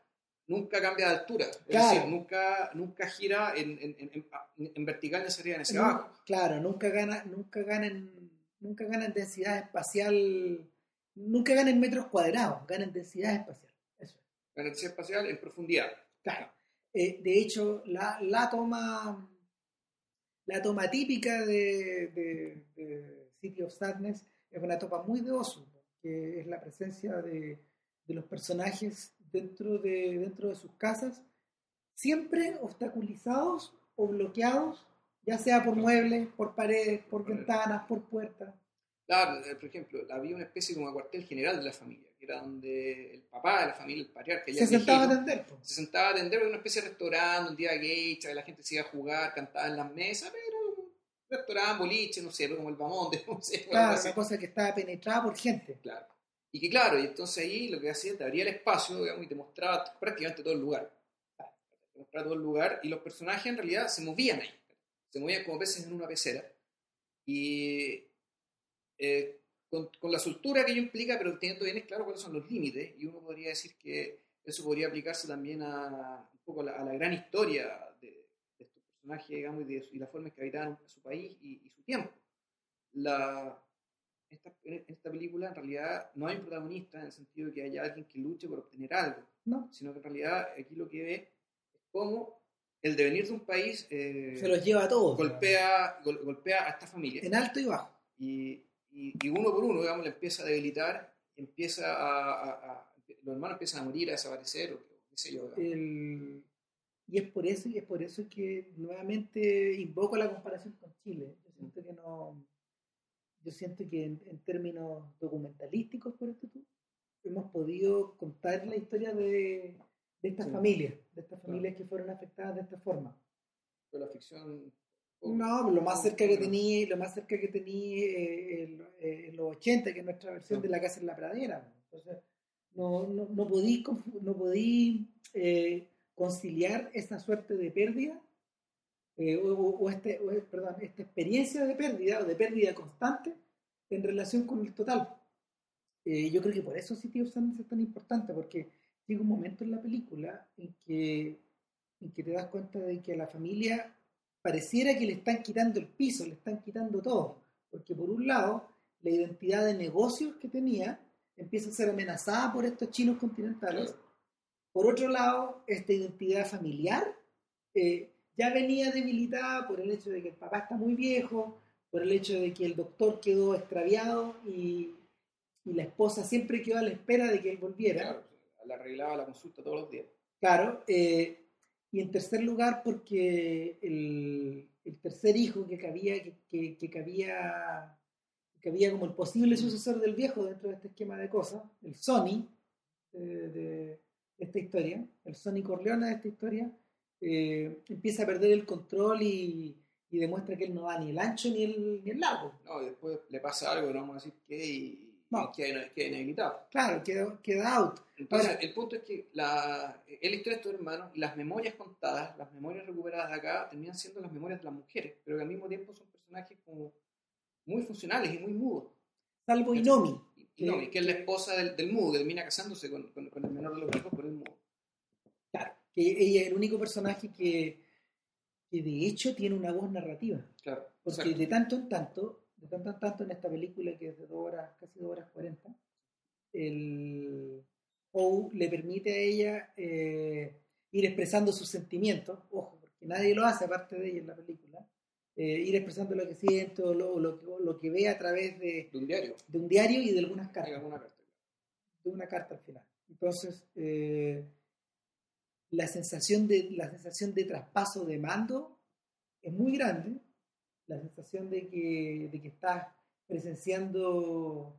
Speaker 2: nunca cambia de altura, es
Speaker 1: claro.
Speaker 2: decir, nunca, nunca gira en, en, en, en vertical ni hacia arriba ni hacia abajo.
Speaker 1: Claro, nunca gana, nunca gana en, nunca gana en densidad espacial, nunca gana en metros cuadrados, gana en densidad espacial. Eso.
Speaker 2: Gana en densidad espacial en profundidad.
Speaker 1: Claro. Eh, de hecho, la, la toma la toma típica de, de, de, City of Sadness es una toma muy de Osu, que es la presencia de, de los personajes dentro de, dentro de sus casas, siempre obstaculizados o bloqueados, ya sea por muebles, por paredes, por ventanas, por puertas.
Speaker 2: Claro, por ejemplo, había una especie como cuartel general de la familia, que era donde el papá de la familia, el patriarca,
Speaker 1: se sentaba a atender.
Speaker 2: Pues. Se sentaba a atender, una especie de restaurante, un día gay, la gente se iba a jugar, cantaba en las mesas, pero un restaurante, boliche, no sé, como el Bamón, no sé.
Speaker 1: Claro, una cosa que estaba penetrada por gente.
Speaker 2: Claro. Y que claro, y entonces ahí lo que hacía, te abría el espacio, digamos, y te mostraba prácticamente todo el lugar. Te mostraba todo el lugar y los personajes en realidad se movían ahí. se movían como peces en una pecera. Y eh, con, con, la soltura que ello implica, pero teniendo bien claro cuáles son los límites, y uno podría decir que eso podría aplicarse también a un poco a la, a la gran historia de, de, estos personajes, digamos, y, de, y la forma en que habitaban su país y, y su tiempo. La, esta, en esta película en realidad no hay un protagonista en el sentido de que haya alguien que luche por obtener algo,
Speaker 1: no.
Speaker 2: sino que en realidad aquí lo que ve es cómo el devenir de un país eh,
Speaker 1: se los lleva a todos.
Speaker 2: Golpea, gol, golpea a esta familia.
Speaker 1: En alto y bajo.
Speaker 2: Y, y, y, uno por uno, digamos, le empieza a debilitar, empieza a, a, a, los hermanos empiezan a morir, a desaparecer, o qué sé yo.
Speaker 1: El, y es por eso, y es por eso que nuevamente invoco la comparación con Chile. Yo siento que no yo siento que en, en términos documentalísticos, por esto tú, hemos podido contar la historia de, de estas sí. familias, de estas familias claro. que fueron afectadas de esta forma.
Speaker 2: Pero la ficción...
Speaker 1: No, lo más cerca que tenía, lo más cerca que tenía eh, en, en, los 80, que es nuestra versión de La Casa en la Pradera. Entonces, no, no, no podí, no podí eh, conciliar esta suerte de pérdida eh, o, o, este, o, perdón, esta experiencia de pérdida o de pérdida constante en relación con el total. Eh, yo creo que por eso City of Sadness es tan importante, porque llega un momento en la película en que, en que te das cuenta de que la familia pareciera que le están quitando el piso, le están quitando todo, porque por un lado la identidad de negocios que tenía empieza a ser amenazada por estos chinos continentales, por otro lado esta identidad familiar eh, ya venía debilitada por el hecho de que el papá está muy viejo, por el hecho de que el doctor quedó extraviado y, y la esposa siempre quedó a la espera de que él volviera.
Speaker 2: Claro, le arreglaba la consulta todos los días.
Speaker 1: Claro, eh, y en tercer lugar porque el, el tercer hijo que cabía, que, que, cabía, que cabía como el posible sucesor del viejo dentro de este esquema de cosas, el Sony de, de esta historia, el Sony Corleone de esta historia, eh, empieza a perder el control y, y, demuestra que él no da ni el ancho ni el, ni el largo.
Speaker 2: No, y después le pasa algo, no vamos a decir qué, y,
Speaker 1: no.
Speaker 2: queda, queda inhabilitado.
Speaker 1: Claro, queda, queda out.
Speaker 2: Entonces, Ahora, el punto es que la, es la historia de estos hermanos y las memorias contadas, las memorias recuperadas de acá, terminan siendo las memorias de las mujeres, pero que al mismo tiempo son personajes como muy funcionales y muy mudos.
Speaker 1: Salvo Inomi.
Speaker 2: Inomi, que, que es la esposa del, del mudo, que termina casándose con, con, con el menor de los hijos por el mudo
Speaker 1: que ella es el único personaje que, que de hecho tiene una voz narrativa.
Speaker 2: Claro,
Speaker 1: Porque exacto. de tanto en tanto, de tanto en tanto en esta película que es de dos horas, casi dos horas cuarenta, el O le permite a ella eh, ir expresando sus sentimientos, ojo, porque nadie lo hace aparte de ella en la película, eh, ir expresando lo que siente o lo, lo, lo, que ve a través de,
Speaker 2: de, un diario.
Speaker 1: de un diario y de algunas cartas.
Speaker 2: De, alguna carta.
Speaker 1: de una carta al final. Entonces, eh, la sensación de, la sensación de traspaso de mando es muy grande, la sensación de que, de que estás presenciando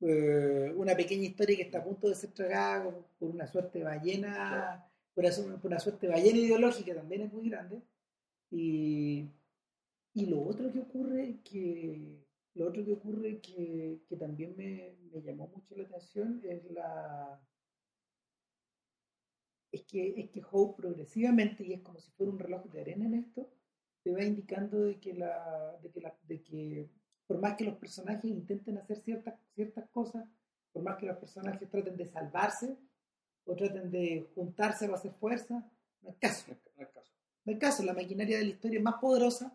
Speaker 1: eh, una pequeña historia que está a punto de ser tragada por una suerte ballena, por una, por una suerte ballena ideológica también es muy grande. Y, y lo otro que ocurre que lo otro que ocurre que, que también me, me llamó mucho la atención es la es que, es que Hope progresivamente, y es como si fuera un reloj de arena en esto, te va indicando de que, la, de que, la, de que por más que los personajes intenten hacer ciertas, ciertas cosas, por más que los personajes traten de salvarse o traten de juntarse para hacer fuerza, no hay caso.
Speaker 2: No hay caso.
Speaker 1: No hay caso. La maquinaria de la historia es más poderosa.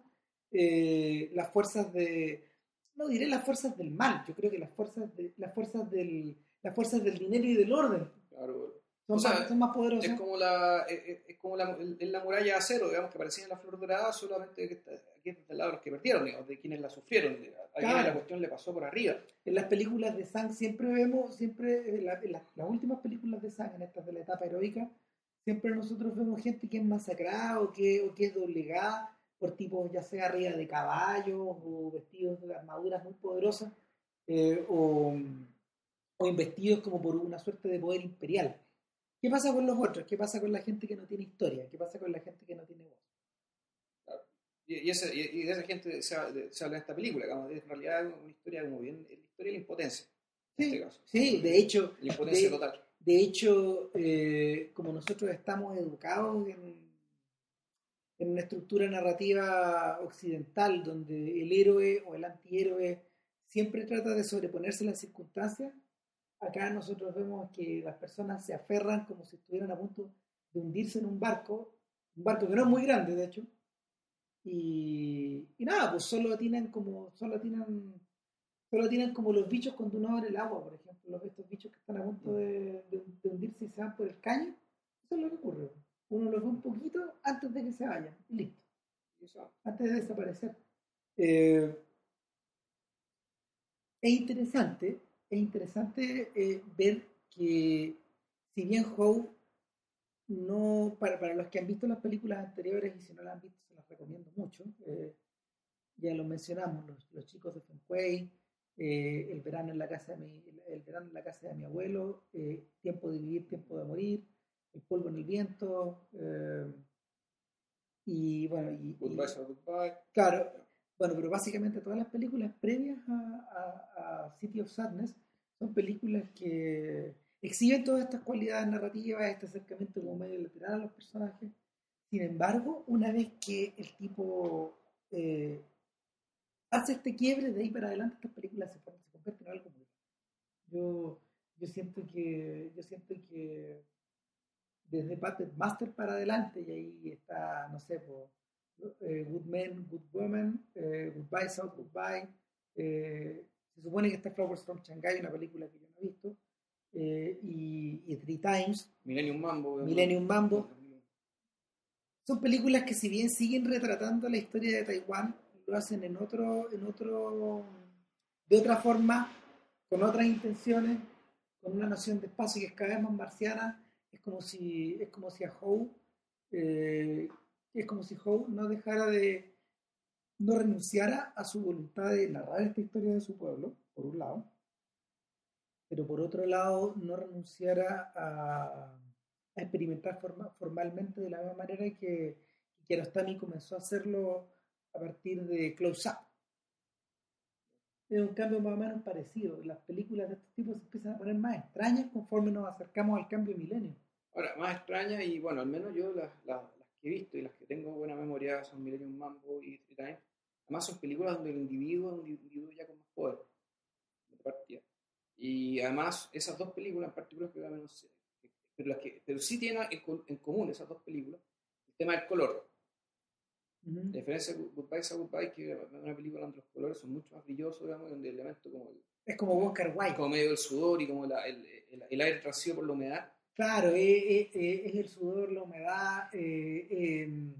Speaker 1: Eh, las fuerzas de. No diré las fuerzas del mal, yo creo que las fuerzas, de, las fuerzas, del, las fuerzas del dinero y del orden.
Speaker 2: Claro,
Speaker 1: son,
Speaker 2: o sea,
Speaker 1: más, son más poderosos.
Speaker 2: Es como la, es, es como la, en la muralla de acero, digamos, que aparecía en la flor dorada, solamente que está, aquí del lado de los que perdieron, digamos, de quienes la sufrieron. A quienes claro. la cuestión le pasó por arriba.
Speaker 1: En las películas de Sang siempre vemos, siempre, en, la, en la, las últimas películas de Sang, en estas de la etapa heroica, siempre nosotros vemos gente que es masacrada o que, o que es doblegada por tipos, ya sea arriba de caballos o vestidos de armaduras muy poderosas, eh, o, o investidos como por una suerte de poder imperial. ¿Qué pasa con los otros? ¿Qué pasa con la gente que no tiene historia? ¿Qué pasa con la gente que no tiene voz?
Speaker 2: Claro. Y, y, esa, y, de esa gente se, se, habla en esta película, digamos, en realidad es una historia como bien, la historia de la impotencia.
Speaker 1: Sí,
Speaker 2: en este caso.
Speaker 1: sí de hecho.
Speaker 2: La impotencia
Speaker 1: de,
Speaker 2: total.
Speaker 1: De hecho, eh, como nosotros estamos educados en, en una estructura narrativa occidental donde el héroe o el antihéroe siempre trata de sobreponerse a las circunstancias, acá nosotros vemos que las personas se aferran como si estuvieran a punto de hundirse en un barco, un barco que no es muy grande de hecho, y, nada, pues solo tienen como, solo tienen, solo tienen como los bichos cuando uno abre el agua, por ejemplo, los, estos bichos que están a punto de, hundirse y se van por el caño, eso es lo que ocurre. Uno los ve un poquito antes de que se vayan, y listo. Antes de desaparecer. Eh, es interesante, es interesante eh, ver que si bien Howe no, para, para, los que han visto las películas anteriores y si no las han visto se las recomiendo mucho, eh, ya lo mencionamos, los, chicos de Fenway, eh, el, verano en la casa de mi, el, verano en la casa de mi abuelo, Tiempo de vivir, tiempo de morir, El polvo en el viento, y bueno, y,
Speaker 2: Goodbye, Goodbye.
Speaker 1: Claro, bueno, pero básicamente todas las películas previas a, City of Sadness son películas que exhiben todas estas cualidades narrativas, este acercamiento como medio lateral a los personajes. Sin embargo, una vez que el tipo eh, hace este quiebre, de ahí para adelante estas películas se, convierten en algo muy yo, yo siento que yo siento que desde Puppet Master para adelante y ahí está, no sé, pues eh, good Men, Good Women, eh, Goodbye South Goodbye. Eh, se supone que está Flowers from Shanghai, una película que yo no he visto. Y, y, Three Times.
Speaker 2: Millennium Mambo.
Speaker 1: Millennium Mambo. Son películas que si bien siguen retratando la historia de Taiwán, lo hacen en otro, en otro, de otra forma, con otras intenciones, con una noción de espacio que es cada vez más marciana. Es como si, es como si a Howe es como si Howe no dejara de, no renunciara a su voluntad de narrar esta historia de su pueblo, por un lado, pero por otro lado no renunciara a, experimentar formalmente de la misma manera que, que comenzó a hacerlo a partir de Close Up. Es un cambio más o menos parecido. Las películas de este tipo se empiezan a poner más extrañas conforme nos acercamos al cambio milenio.
Speaker 2: Ahora, más extrañas y bueno, al menos yo las, que he visto y las que tengo buena memoria son Millennium Mambo y Three Times. Además son películas donde el individuo es un individuo ya con más poder. De Y además esas dos películas en particular, pero, las que, pero sí tienen en, común esas dos películas el tema del color. La diferencia de Goodbye a Goodbye que es una película donde los colores son mucho más brillosos, digamos, donde el elemento como
Speaker 1: es como Walker White.
Speaker 2: Como medio del sudor y como el, el, el, aire traído por la humedad.
Speaker 1: Claro, es, el sudor, la humedad, eh, em,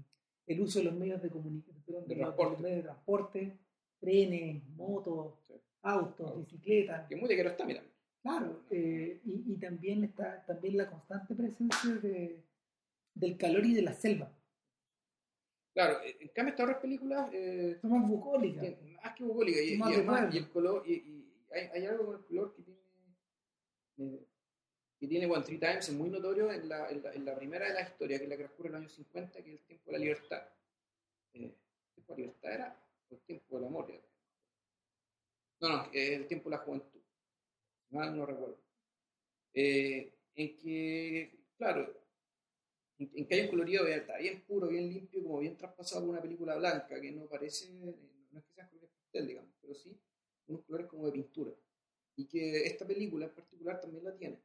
Speaker 1: el uso de los medios de comunicación, de, transporte. medios de transporte, trenes, motos, autos, bicicletas.
Speaker 2: Que muy de que está mirando.
Speaker 1: Claro, eh, y, también está también la constante presencia de, del calor y de la selva.
Speaker 2: Claro, en cambio estas otras películas
Speaker 1: eh, son más bucólicas.
Speaker 2: Más que bucólicas. Y, y, el color, y, hay, hay, algo con el color que tiene que tiene One Three Times es muy notorio en la, primera de la historia, que es la que ocurre en los años 50, que es el tiempo de la libertad. Eh, ¿El tiempo de la libertad era? ¿O el tiempo del amor? No, no, es el tiempo de la juventud. Mal no recuerdo. Eh, en que, claro, en, que hay un colorido está bien puro, bien limpio, como bien traspasado por una película blanca, que no parece, no es que sean colores pastel, digamos, pero sí unos colores como de pintura. Y que esta película en particular también la tiene.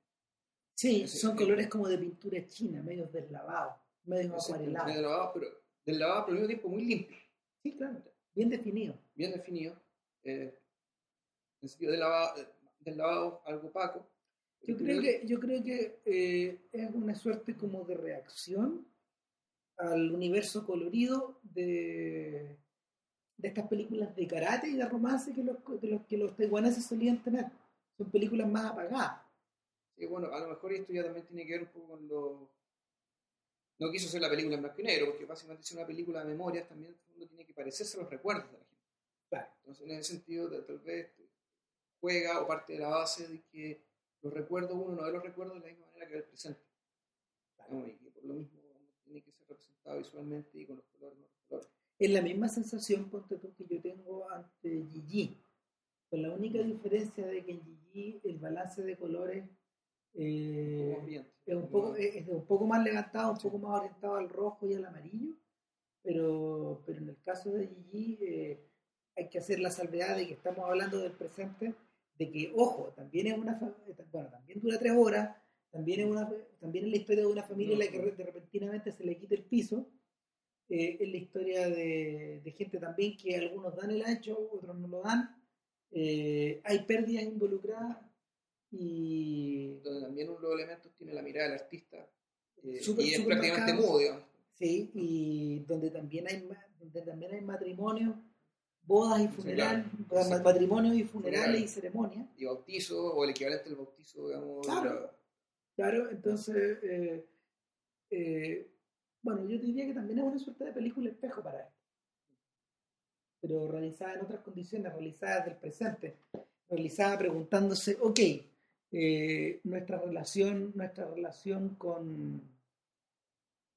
Speaker 1: Sí, son colores como de pintura china, medios deslavados, medios acuarelados.
Speaker 2: Medio lavados, pero deslavados, pero al mismo tiempo muy limpio.
Speaker 1: Sí, claro. Bien definido.
Speaker 2: Bien definido. Eh, en sentido de lavado, del lavado algo opaco.
Speaker 1: Yo creo que, yo creo que eh, es una suerte como de reacción al universo colorido de, de estas películas de karate y de romance que los, de los que los taiwaneses solían tener. Son películas más apagadas
Speaker 2: bueno, a lo mejor esto ya también tiene que ver un poco con lo... No quiso hacer la película en blanco y negro, porque básicamente es una película de memorias, también fondo tiene que parecerse a los recuerdos de la gente.
Speaker 1: Claro.
Speaker 2: Entonces, en ese sentido, tal vez juega o parte de la base de que los recuerdos, uno no ve los recuerdos de la misma manera que el presente. Y que por lo mismo tiene que ser representado visualmente y con los colores, no los colores.
Speaker 1: Es la misma sensación, ponte tú, que yo tengo ante Gigi. Con la única diferencia de que en Gigi el balance de colores eh, es, un poco, es, un poco más levantado, un poco más orientado al rojo y al amarillo, pero, pero en el caso de Gigi eh, hay que hacer la salvedad de que estamos hablando del presente, de que, ojo, también es una fa- bueno, también dura tres horas, también es, una, también es la historia de una familia en la que de repentinamente se le quita el piso, eh, es la historia de, de gente también que algunos dan el ancho, otros no lo dan, eh, hay pérdidas involucradas y
Speaker 2: Donde también uno de los elementos tiene la mirada del artista eh, y es prácticamente mudo, digamos.
Speaker 1: sí, y donde también hay donde también hay matrimonio, bodas y funerales,
Speaker 2: claro.
Speaker 1: matrimonios y funerales y ceremonias.
Speaker 2: Y bautizo, o el equivalente del bautizo, digamos.
Speaker 1: Claro. Claro, entonces, eh, eh, bueno, yo diría que también es una suerte de película espejo para esto. Pero realizada en otras condiciones, realizada desde el presente, realizada preguntándose, ok, eh, nuestra relación, nuestra relación con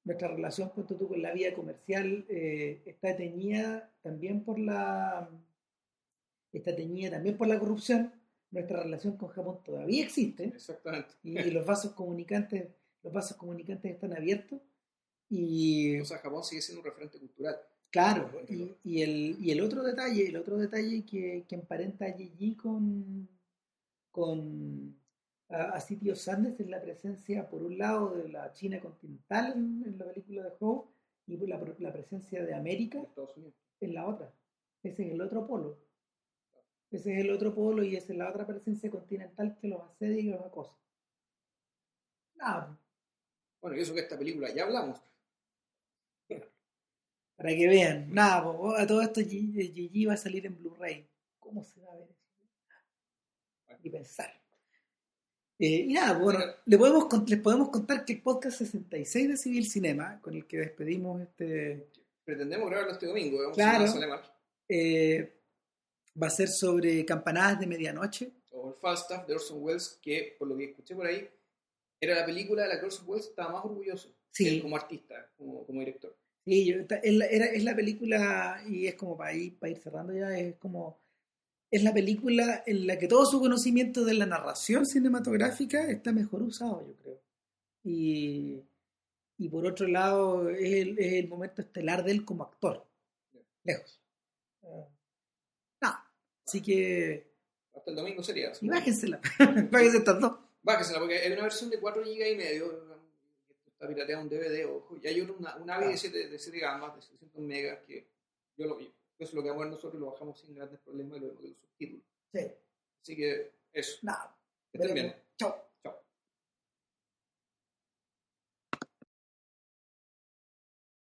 Speaker 1: nuestra relación con, tú, con la vida comercial eh, está teñida también por la está teñida también por la corrupción. Nuestra relación con Japón todavía existe
Speaker 2: Exactamente.
Speaker 1: y los vasos comunicantes los vasos comunicantes están abiertos y
Speaker 2: O sea, Japón sigue siendo un referente cultural.
Speaker 1: claro y, y el, y el otro detalle el otro detalle que, que emparenta a Gigi con con a, of Sadness es la presencia por un lado de la China continental en, en la película de Howe y por la, la presencia de América
Speaker 2: en
Speaker 1: en la otra ese es el otro polo ese es el otro polo y esa es la otra presencia continental que los asedia y los acosa nada
Speaker 2: Bueno, y eso que esta película ya hablamos.
Speaker 1: Para que vean. Nada, po, a todo esto Gigi va a salir en Blu-ray. ¿Cómo se va a ver eso? Y pensar. Eh, y nada, bueno,
Speaker 2: Bueno.
Speaker 1: le podemos, les podemos contar que el podcast 66 de Civil Cinema, con el que despedimos este,
Speaker 2: Pretendemos grabarlo este domingo, digamos,
Speaker 1: Claro.
Speaker 2: mal.
Speaker 1: eh, va a ser sobre campanadas de medianoche.
Speaker 2: O el Falstaff de Orson Welles, que por lo que escuché por ahí, era la película de la que Orson Welles estaba más orgulloso.
Speaker 1: Sí.
Speaker 2: Él como artista, como, como director.
Speaker 1: Sí, yo- es, la, era- es la película, y es como para ir, para ir cerrando ya, es como. Es la película en la que todo su conocimiento de la narración cinematográfica está mejor usado, yo creo. Y, y por otro lado, es el, es el momento estelar de él como actor. Lejos. Eh, nada. Así que.
Speaker 2: Hasta el domingo sería.
Speaker 1: Y bájensela. Bájense estas dos.
Speaker 2: Bájensela, porque hay una versión de 4 GB y medio, está pirateada un DVD, ojo, y hay una, una AVI de 7, de 7 gamas, de 600 megas, que yo lo vi. Eso es lo que vamos a ver nosotros y lo bajamos sin grandes problemas y lo vemos de los subtítulos.
Speaker 1: Sí.
Speaker 2: Así que eso.
Speaker 1: Nada.
Speaker 2: Que estén bien.
Speaker 1: Chao.